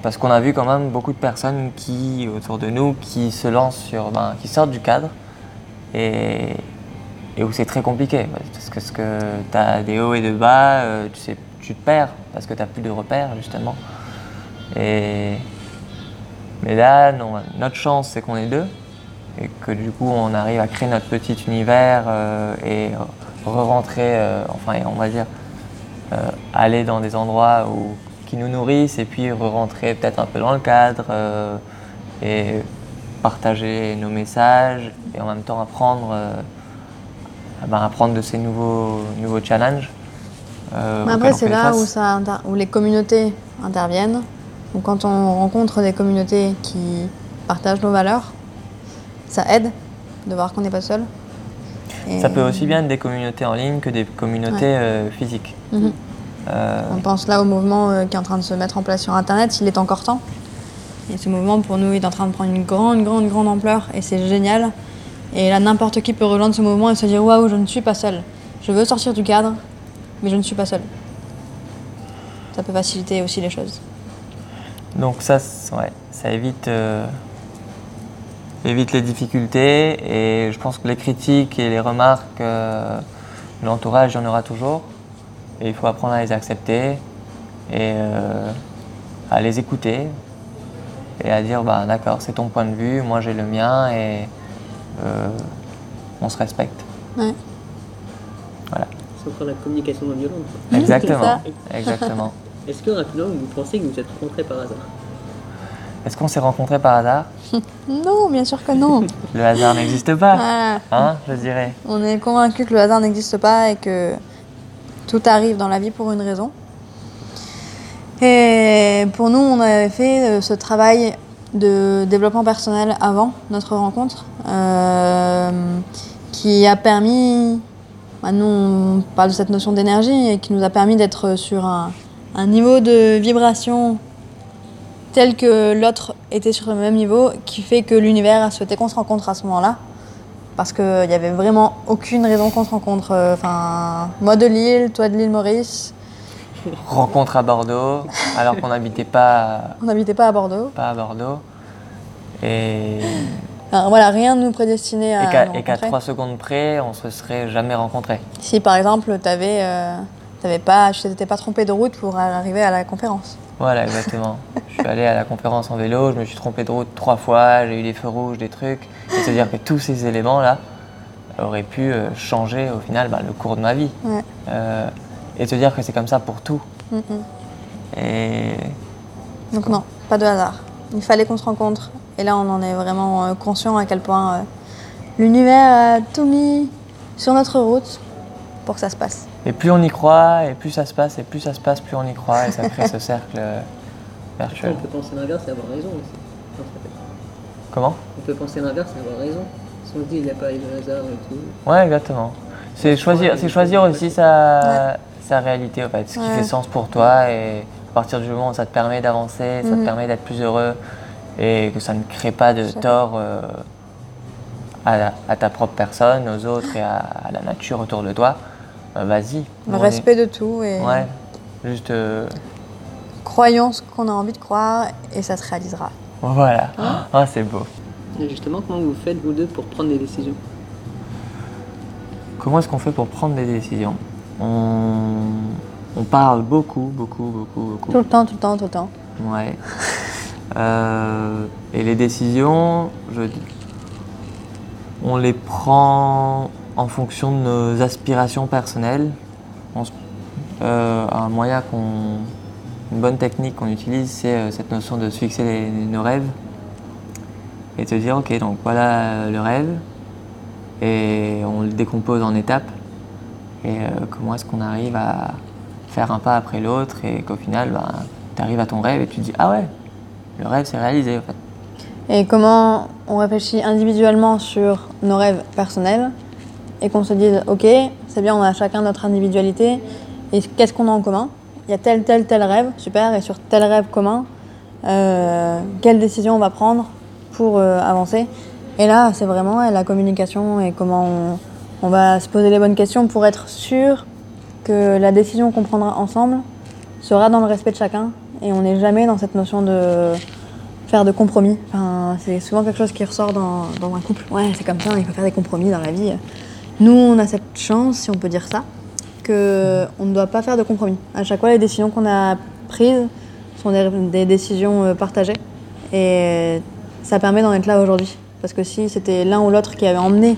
Parce qu'on a vu quand même beaucoup de personnes qui, autour de nous, qui se lancent sur. Ben, qui sortent du cadre et, et où c'est très compliqué. Parce que, parce que tu as des hauts et des bas, euh, tu, sais, tu te perds parce que tu n'as plus de repères, justement. Et. Mais là, non, notre chance, c'est qu'on est deux et que du coup on arrive à créer notre petit univers euh, et re-rentrer, euh, enfin on va dire, euh, aller dans des endroits où, qui nous nourrissent et puis re-rentrer peut-être un peu dans le cadre et partager nos messages et en même temps apprendre, ben, apprendre de ces nouveaux, nouveaux challenges. Mais après, c'est là où, ça où les communautés interviennent. Donc, quand on rencontre des communautés qui partagent nos valeurs, ça aide de voir qu'on n'est pas seul. Et Ça peut aussi bien être des communautés en ligne que des communautés Ouais. euh, physiques. Mhm. Euh, On pense là au mouvement euh, qui est en train de se mettre en place sur Internet, il est encore temps. Et ce mouvement, pour nous, est en train de prendre une grande, grande, grande ampleur et c'est génial. Et là, n'importe qui peut rejoindre ce mouvement et se dire Waouh, je ne suis pas seul. Je veux sortir du cadre, mais je ne suis pas seul. Ça peut faciliter aussi les choses. Donc ça, ouais, ça évite, euh, évite les difficultés et je pense que les critiques et les remarques euh, de l'entourage, il y en aura toujours. Et il faut apprendre à les accepter et euh, à les écouter et à dire bah, d'accord, c'est ton point de vue, moi j'ai le mien et euh, on se respecte. Ouais. Voilà, C'est encore la communication non violente. exactement. exactement. Est-ce que rapidement vous pensez que vous êtes rencontrés par hasard? Est-ce qu'on s'est rencontrés par hasard? Non, bien sûr que non. Le hasard n'existe pas, Voilà. hein, je dirais. On est convaincu que le hasard n'existe pas et que tout arrive dans la vie pour une raison. Et pour nous, on avait fait euh, ce travail de développement personnel avant notre rencontre, euh, qui a permis, bah, nous on parle de cette notion d'énergie, et qui nous a permis d'être sur un, un niveau de vibration tel que l'autre était sur le même niveau, qui fait que l'univers a souhaité qu'on se rencontre à ce moment-là parce qu'il n'y avait vraiment aucune raison qu'on se rencontre. Euh, Enfin, moi de Lille, toi de l'île Maurice, rencontre à Bordeaux, alors qu'on n'habitait pas, on n'habitait pas à Bordeaux. pas à Bordeaux. Et, voilà, rien ne nous prédestinait à et qu'à trois secondes près, on se serait jamais rencontrés. Si par exemple, t'avais, euh, t'avais pas, tu t'étais pas trompé de route pour arriver à la conférence. Voilà, exactement. je suis allé à la conférence en vélo, je me suis trompé de route trois fois, j'ai eu des feux rouges, des trucs. C'est-à-dire que tous ces éléments-là auraient pu euh, changer au final bah, le cours de ma vie. Ouais. Euh, et te dire que c'est comme ça pour tout. Mm, mm. Et Donc non, pas de hasard. Il fallait qu'on se rencontre. Et là, on en est vraiment euh, conscient à quel point euh, l'univers a tout mis sur notre route pour que ça se passe. Et plus on y croit, et plus ça se passe, et plus ça se passe, plus on y croit, et ça crée ce cercle euh, vertueux. on peut penser l'inverse et avoir raison aussi. Comment? On peut penser l'inverse et avoir raison. Si on se dit il n'y a pas eu de hasard et tout. Ouais, exactement. C'est choisir, c'est choisir aussi sa, sa réalité, en fait, ce qui Ouais. fait sens pour toi, et à partir du moment où ça te permet d'avancer, ça te Mhm. permet d'être plus heureux, et que ça ne crée pas de tort euh, à, la- à ta propre personne, aux autres et à, à la nature autour de toi, euh, vas-y. Le est- respect de tout et Ouais, juste. euh, croyons ce qu'on a envie de croire et ça se réalisera. voilà. Ah, c'est beau. Et justement, comment vous faites vous deux pour prendre des décisions? Comment est-ce qu'on fait pour prendre des décisions? On, on parle beaucoup, beaucoup, beaucoup, beaucoup. Tout le temps, tout le temps, tout le temps. Ouais. Euh, et les décisions, je, on les prend en fonction de nos aspirations personnelles. Euh, un moyen qu'on, une bonne technique qu'on utilise, c'est euh, cette notion de se fixer nos rêves et de se dire, ok, donc voilà le rêve, et on le décompose en étapes. Et euh, comment est-ce qu'on arrive à faire un pas après l'autre et qu'au final, tu arrives à ton rêve et tu te dis, ah ouais, le rêve c'est réalisé en fait. Et comment on réfléchit individuellement sur nos rêves personnels et qu'on se dise, ok, c'est bien, on a chacun notre individualité et qu'est-ce qu'on a en commun? Il y a tel, tel, tel rêve, super, et sur tel rêve commun, euh, quelle décision on va prendre pour euh, avancer? Et là, c'est vraiment la communication et comment on, on va se poser les bonnes questions pour être sûr que la décision qu'on prendra ensemble sera dans le respect de chacun et on n'est jamais dans cette notion de faire de compromis. Enfin, c'est souvent quelque chose qui ressort dans, dans un couple. Ouais, c'est comme ça, il faut faire des compromis dans la vie. Nous, on a cette chance, si on peut dire ça, qu'on ne doit pas faire de compromis. À chaque fois, les décisions qu'on a prises sont des, des décisions euh, partagées. Et ça permet d'en être là aujourd'hui. Parce que si c'était l'un ou l'autre qui avait emmené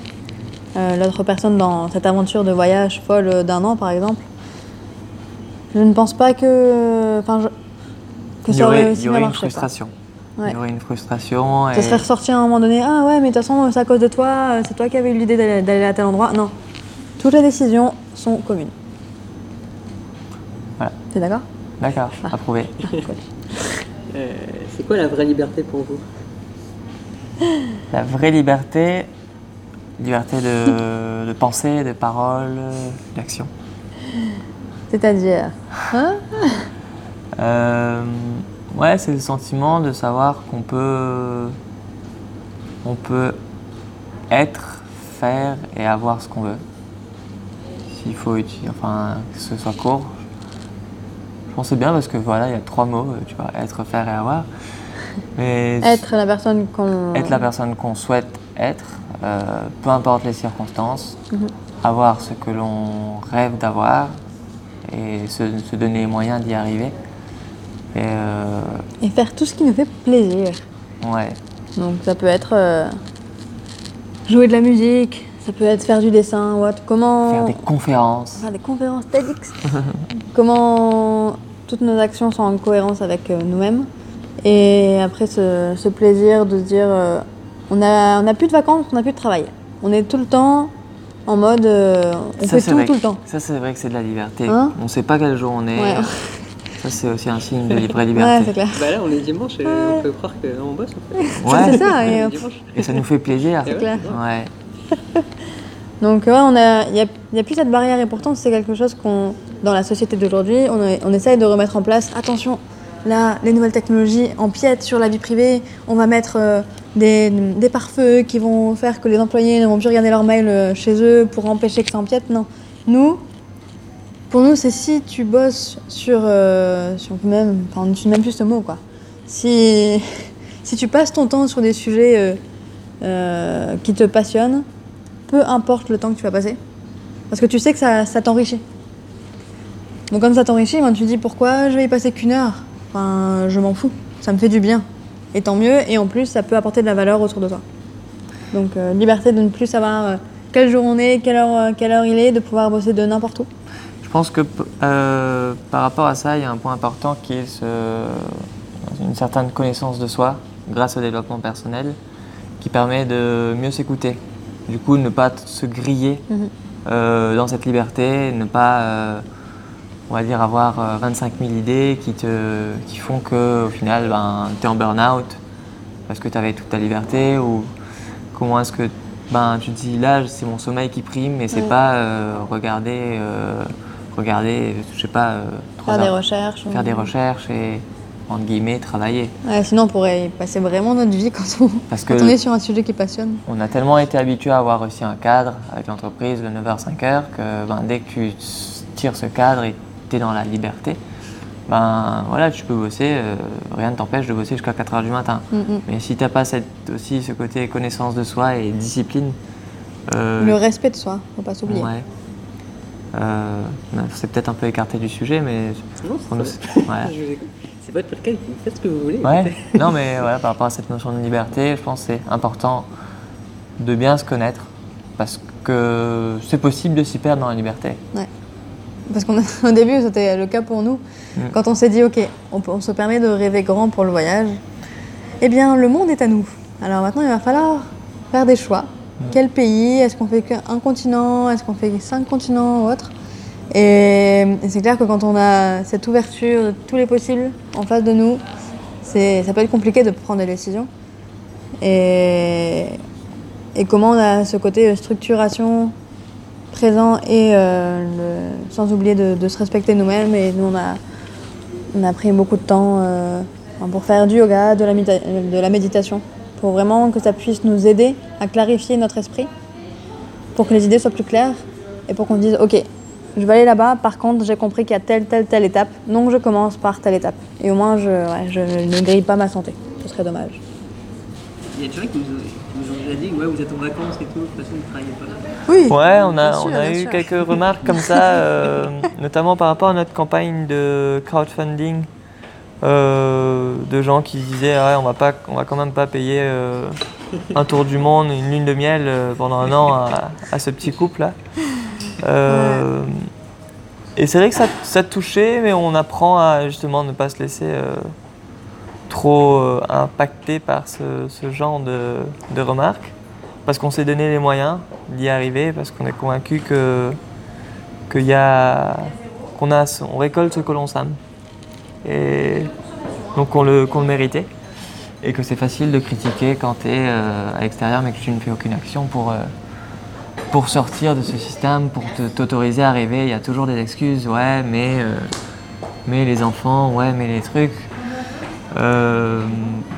euh, l'autre personne dans cette aventure de voyage folle d'un an, par exemple, je ne pense pas que, enfin, je- que Il y ça aurait il y aurait une marché. frustration. Ouais. Il y aurait une frustration. Ça et- serait ressorti à un moment donné, ah ouais, mais de toute façon, c'est à cause de toi, euh, c'est toi qui avais eu l'idée d'aller à tel endroit. Non. Toutes les décisions sont communes. Voilà. T'es d'accord? D'accord, Ah. approuvé. Euh, c'est quoi la vraie liberté pour vous? La vraie liberté, liberté de, de pensée, de parole, d'action. C'est-à-dire? Hein? Euh, ouais, c'est le sentiment de savoir qu'on peut, on peut être, faire et avoir ce qu'on veut. S'il faut utiliser, enfin, que ce soit court. Je pense que c'est bien parce que voilà, il y a trois mots, tu vois, être, faire et avoir. Mais Être la personne qu'on. être la personne qu'on souhaite être, euh, peu importe les circonstances, Mhm. avoir ce que l'on rêve d'avoir et se, se donner les moyens d'y arriver. Et euh, Et faire tout ce qui nous fait plaisir. ouais, Donc ça peut être euh, jouer de la musique, ça peut être faire du dessin autre. Comment. faire des conférences. faire des conférences TEDx. Comment toutes nos actions sont en cohérence avec euh, nous-mêmes. Et après, ce, ce plaisir de se dire on n'a on a plus de vacances, on n'a plus de travail. On est tout le temps en mode on Ça, fait tout vrai tout le temps. Ça, c'est vrai que c'est de la liberté. Hein on ne sait pas quel jour on est. Ouais. Ça, c'est aussi un signe de Ouais, liberté. c'est clair. Bah là, on est dimanche et on peut croire qu'on bosse en fait. Ouais. C'est ça. Et, ça nous fait plaisir. Ouais, clair. ouais. Ouais. donc ouais, on a, il n'y a, il y a plus cette barrière et pourtant c'est quelque chose qu'on, dans la société d'aujourd'hui, on, essaye de remettre en place. Attention, là, les nouvelles technologies empiètent sur la vie privée. On va mettre euh, des, des pare-feux qui vont faire que les employés ne vont plus regarder leurs mails euh, chez eux pour empêcher que ça empiète. Non, nous, pour nous, c'est si tu bosses sur, euh, même, enfin, on n'utilise même plus ce mot quoi. Si, tu passes ton temps sur des sujets euh, euh, qui te passionnent, peu importe le temps que tu vas passer, parce que tu sais que ça, t'enrichit. Donc comme ça t'enrichit, ben, tu dis pourquoi je vais y passer qu'une heure? Enfin, je m'en fous, ça me fait du bien. Et tant mieux, et en plus, ça peut apporter de la valeur autour de toi. Donc liberté de ne plus savoir quel jour on est, quelle heure, quelle heure il est, de pouvoir bosser de n'importe où. Je pense que euh, par rapport à ça, il y a un point important qui est ce- une certaine connaissance de soi grâce au développement personnel qui permet de mieux s'écouter. Du coup, ne pas se griller Mhm. euh, dans cette liberté, ne pas, euh, on va dire, avoir euh, 25 000 idées qui, te, qui font que au final, ben, tu es en burn-out parce que tu avais toute ta liberté ou comment est-ce que ben, tu te dis là, c'est mon sommeil qui prime, mais c'est Ouais. pas euh, regarder, regarder, je sais pas, euh, trois Faire des recherches. ou- faire des recherches et entre guillemets travailler. Ouais, sinon, on pourrait y passer vraiment notre vie quand on, Parce que quand on est sur un sujet qui passionne. on a tellement été habitué à avoir aussi un cadre avec l'entreprise de 9h-5h que ben, dès que tu tires ce cadre et tu es dans la liberté, ben voilà, tu peux bosser, euh, rien ne t'empêche de bosser jusqu'à 4h du matin. Mm, mm. Mais si tu n'as pas cette, aussi ce côté connaissance de soi et discipline, euh, Le respect de soi, faut pas s'oublier. ouais. Euh, c'est peut-être un peu écarté du sujet, mais Non, nous, c'est ouais. Votre podcast, vous faites ce que vous voulez. Ouais, non mais voilà, par rapport à cette notion de liberté, je pense que c'est important de bien se connaître parce que c'est possible de s'y perdre dans la liberté. Parce qu'au début, c'était le cas pour nous. Mm. Quand on s'est dit, OK, on, peut- on se permet de rêver grand pour le voyage, eh bien, le monde est à nous. Alors maintenant, il va falloir faire des choix. Quel pays Est-ce qu'on fait qu'un continent? Est-ce qu'on fait cinq continents ou autre? Et, c'est clair que quand on a cette ouverture de tous les possibles en face de nous, ça peut être compliqué de prendre des décisions. Et, comment on a ce côté structuration présent et euh, sans oublier de, se respecter nous-mêmes. Et nous, on a, pris beaucoup de temps euh, pour faire du yoga, de la méditation, pour vraiment que ça puisse nous aider à clarifier notre esprit, pour que les idées soient plus claires et pour qu'on dise ok, je vais aller là-bas. Par contre, j'ai compris qu'il y a telle, telle, telle étape, donc je commence par telle étape. Et au moins, je, ouais, je ne grille pas ma santé. Ce serait dommage. Il y a des gens qui nous, ont- déjà dit ouais, vous êtes en vacances et tout, de toute façon, vous ne travaillez pas. Oui. Ouais, on a, Bien sûr, on a bien eu sûr. quelques remarques comme ça, euh, notamment par rapport à notre campagne de crowdfunding, euh, de gens qui disaient ouais, on va pas, on va quand même pas payer euh, un tour du monde, une lune de miel euh, pendant un an à, à ce petit couple là. Et c'est vrai que ça, ça touchait, mais on apprend à justement ne pas se laisser trop impacter par ce, ce genre de, de remarques. Parce qu'on s'est donné les moyens d'y arriver, parce qu'on est convaincu que qu'il y a qu'on a on récolte ce que l'on sème et donc qu'on le méritait et que c'est facile de critiquer quand tu es à l'extérieur mais que tu ne fais aucune action pour euh, pour sortir de ce système, pour t'autoriser à rêver, il y a toujours des excuses, ouais, mais, euh, mais les enfants, ouais, mais les trucs. Euh,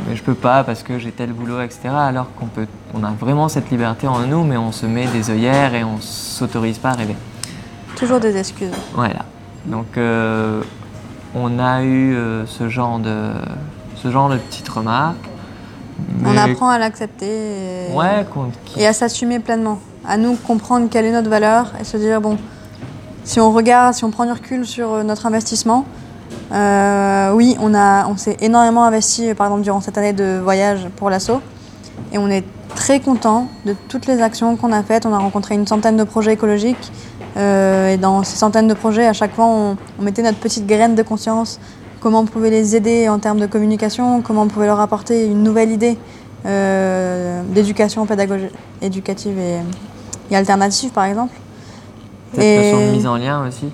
mais je peux pas parce que j'ai tel boulot, etc. Alors qu'on peut, on a vraiment cette liberté en nous, mais on se met des œillères et on s'autorise pas à rêver. Toujours des excuses. Voilà. Donc euh, on a eu euh, ce genre de ce genre de petites remarques. On apprend à l'accepter et, Ouais, à s'assumer pleinement. À nous comprendre quelle est notre valeur et se dire bon, si on regarde, si on prend du recul sur euh, notre investissement, euh, oui, on, a, on s'est énormément investi par exemple durant cette année de voyage pour l'assaut et on est très content de toutes les actions qu'on a faites. On a rencontré une centaine de projets écologiques euh, et dans ces centaines de projets, à chaque fois, on, on mettait notre petite graine de conscience. Comment on pouvait les aider en termes de communication, comment on pouvait leur apporter une nouvelle idée euh, d'éducation pédagogique, éducative et, et alternative, par exemple. Cette Et- notion de mise en lien aussi.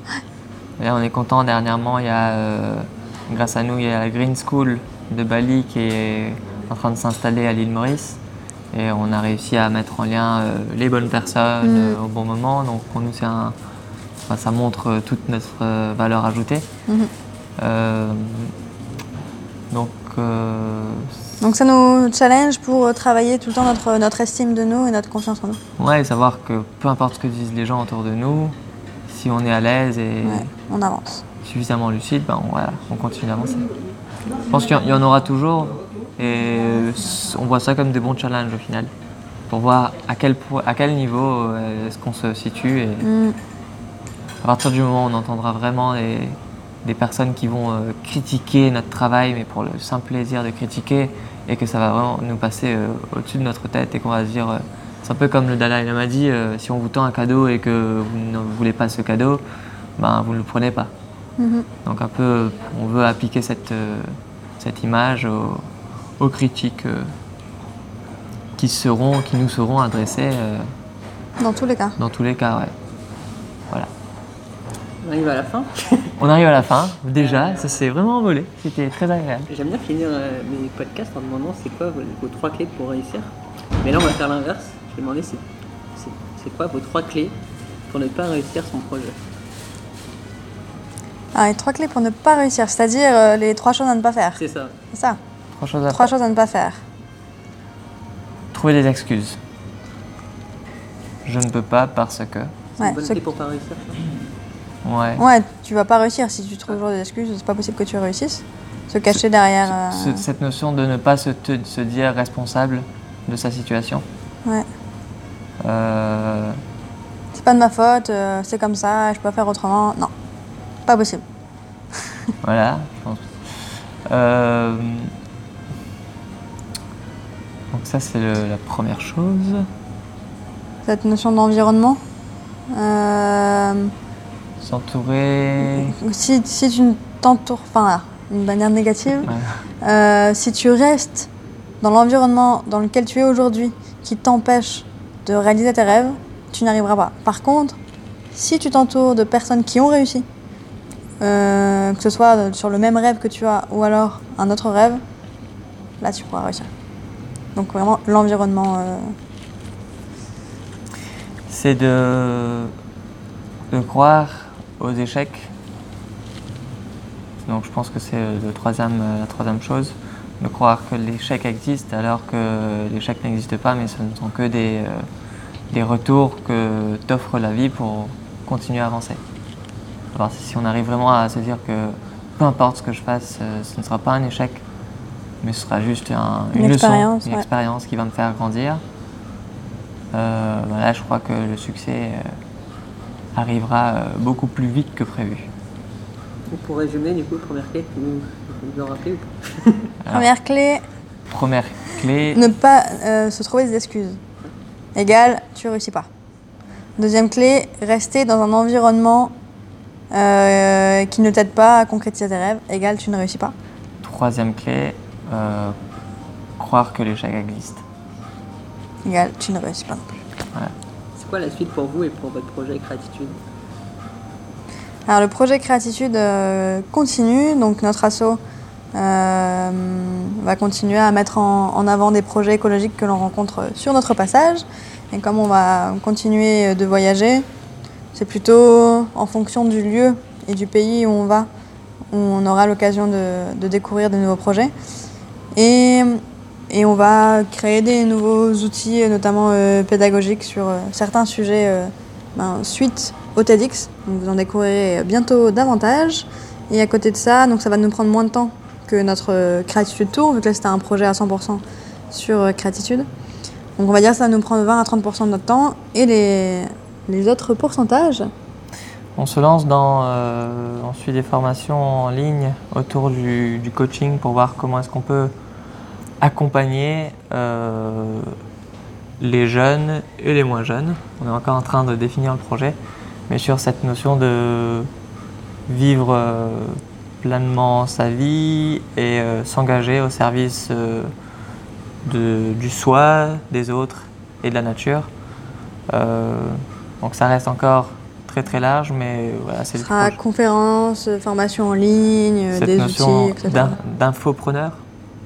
Là, on est content. Dernièrement, il y a, euh, grâce à nous, il y a la Green School de Bali qui est en train de s'installer à l'île Maurice. Et on a réussi à mettre en lien euh, les bonnes personnes Mm. euh, au bon moment. Donc pour nous, c'est un, enfin, ça montre euh, toute notre valeur ajoutée. Mhm. Euh, donc, Donc ça nous challenge pour travailler tout le temps notre, notre estime de nous et notre confiance en nous. ouais, savoir que peu importe ce que disent les gens autour de nous, si on est à l'aise et Ouais, on avance. suffisamment lucide, ben on, voilà, on continue d'avancer. Je pense qu'il y en aura toujours et on voit ça comme des bons challenges au final pour voir à quel, point, à quel niveau euh, est-ce qu'on se situe et Mm. à partir du moment où on entendra vraiment des, des personnes qui vont euh, critiquer notre travail mais pour le simple plaisir de critiquer et que ça va vraiment nous passer euh, au-dessus de notre tête et qu'on va se dire euh, c'est un peu comme le Dalai Lama dit si on vous tend un cadeau et que vous ne voulez pas ce cadeau ben vous ne le prenez pas Mhm. donc un peu, on veut appliquer cette, cette image aux, aux critiques euh, qui, seront, qui nous seront adressées euh, Dans tous les cas. dans tous les cas. ouais. Voilà. On arrive à la fin. On arrive à la fin, déjà, ça s'est vraiment envolé, c'était très agréable. J'aime bien finir euh, mes podcasts en demandant c'est quoi vos, vos trois clés pour réussir. Mais là, on va faire l'inverse. Je vais demander c'est, c'est, c'est quoi vos trois clés pour ne pas réussir son projet. Ah, et trois clés pour ne pas réussir, c'est-à-dire euh, les trois choses à ne pas faire. C'est ça. C'est ça. Trois choses à Trois choses à ne pas faire. Trouver des excuses. Je ne peux pas parce que. C'est Ouais, une bonne ce- clé pour pas réussir. Ouais. Ouais, tu vas pas réussir si tu trouves toujours des excuses. C'est pas possible que tu réussisses. Se cacher derrière. euh, Ce- cette notion de ne pas se, te- se dire responsable de sa situation. Ouais. Euh, C'est pas de ma faute. euh, c'est comme ça. Je peux pas faire autrement. Non, pas possible. Voilà. je pense. Donc ça c'est la première chose. Cette notion d'environnement. Euh, S'entourer. si, si tu t'entoures, enfin, là, d'une manière négative, Ouais. euh, si tu restes dans l'environnement dans lequel tu es aujourd'hui, qui t'empêche de réaliser tes rêves, tu n'y arriveras pas. Par contre, si tu t'entoures de personnes qui ont réussi, euh, que ce soit sur le même rêve que tu as ou alors un autre rêve, là tu pourras réussir. Donc vraiment l'environnement. euh, C'est de, croire aux échecs Donc je pense que c'est troisième, la troisième chose, de croire que l'échec existe alors que l'échec n'existe pas, mais ce ne sont que des, des retours que t'offre la vie pour continuer à avancer. Alors si on arrive vraiment à se dire que peu importe ce que je fasse, ce ne sera pas un échec, mais ce sera juste une, Une leçon, expérience, une ouais. expérience qui va me faire grandir. Euh, ben là, je crois que le succès euh, arrivera euh, beaucoup plus vite que prévu. Et Pour résumer, du coup, première clé, vous vous en rappelez ou pas? Première clé, Première clé, ne pas euh, se trouver des excuses. Égal, tu réussis pas. Deuxième clé, rester dans un environnement euh, qui ne t'aide pas à concrétiser tes rêves. Égal, tu ne réussis pas. troisième clé, euh, croire que l'échec existe. Égal, tu ne réussis pas non plus. C'est quoi la suite pour vous et pour votre projet Gratitude Alors le projet Créatitude euh, continue, donc notre asso euh, va continuer à mettre en, en avant des projets écologiques que l'on rencontre sur notre passage. Et comme on va continuer de voyager, c'est plutôt en fonction du lieu et du pays où on va, où on aura l'occasion de, de découvrir de nouveaux projets. Et, et on va créer des nouveaux outils, notamment euh, pédagogiques, sur euh, certains sujets euh, ben, suite au TEDx. Donc vous en découvrirez bientôt davantage. Et à côté de ça, donc ça va nous prendre moins de temps que notre euh, Créatitude Tour, vu que là c'était un projet à 100% sur euh, Créatitude. Donc on va dire que ça va nous prendre 20 à 30% de notre temps. Et les, les autres pourcentages, On se lance dans, euh, on suit des formations en ligne autour du coaching pour voir comment est-ce qu'on peut accompagner euh, les jeunes et les moins jeunes. On est encore en train de définir le projet, mais sur cette notion de vivre euh, pleinement sa vie et euh, s'engager au service de- du soi, des autres et de la nature. Donc ça reste encore très très large, mais voilà, c'est ce le projet. conférences, formations en ligne, cette des notion outils, etc. d'in- d'infopreneur.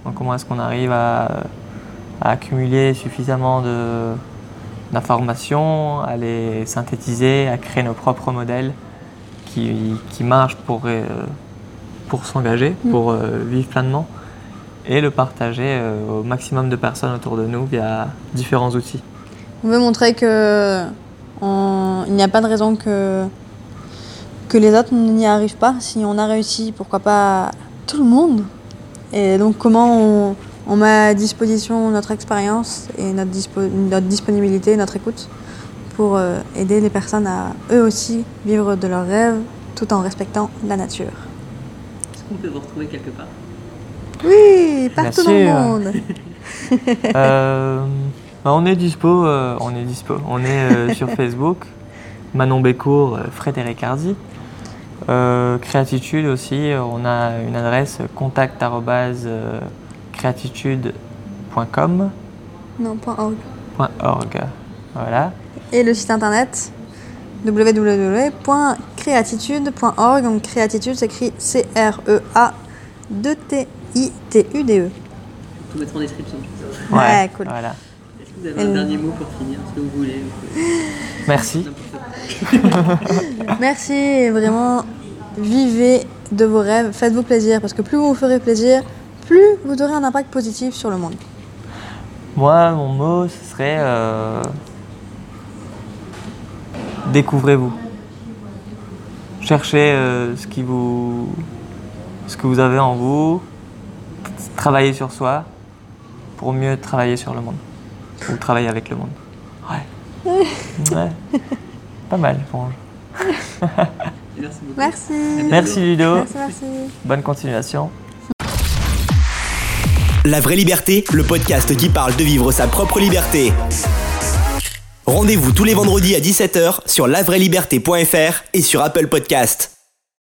Donc comment est-ce qu'on arrive à, à accumuler suffisamment d'informations, à les synthétiser, à créer nos propres modèles qui, qui marchent pour, euh, pour s'engager, Mm. pour euh, vivre pleinement et le partager euh, au maximum de personnes autour de nous via différents outils. On veut montrer que on- il n'y a pas de raison que, que les autres n'y arrivent pas. Si on a réussi, pourquoi pas tout le monde Et donc comment on, on met à disposition notre expérience et notre, dispo- notre disponibilité, notre écoute pour euh, aider les personnes à eux aussi vivre de leurs rêves tout en respectant la nature? Est-ce qu'on peut vous retrouver quelque part? Oui, partout dans le monde. Euh, bah, on est dispo, euh, on est dispo. On est euh, sur Facebook, Manon Bécourt, euh, Frédéric Hardy. Euh, Créatitude aussi, on a une adresse contact arobase, euh, Non, point org. .org. Voilà. Et le site internet www.créatitude.org. Donc créatitude s'écrit E C-R-E-A-2-T-I-T-U-D-E. Tout mettre en description. Ouais, cool. Voilà. Vous avez Euh. un dernier mot pour finir Ce que vous voulez vous pouvez- Merci. Merci vraiment vivez de vos rêves, faites-vous plaisir parce que plus vous vous ferez plaisir, plus vous aurez un impact positif sur le monde. Moi, mon mot, ce serait euh, découvrez-vous. Cherchez euh, ce qui vous, ce que vous avez en vous. Travaillez sur soi pour mieux travailler sur le monde ou travailler avec le monde. Ouais. Ouais. Pas mal, Frange. Merci beaucoup. Merci. Merci Ludo. Merci, merci. Bonne continuation. La vraie liberté, le podcast qui parle de vivre sa propre liberté. Rendez-vous tous les vendredis à 17h sur lavrailiberté.fr et sur Apple Podcast.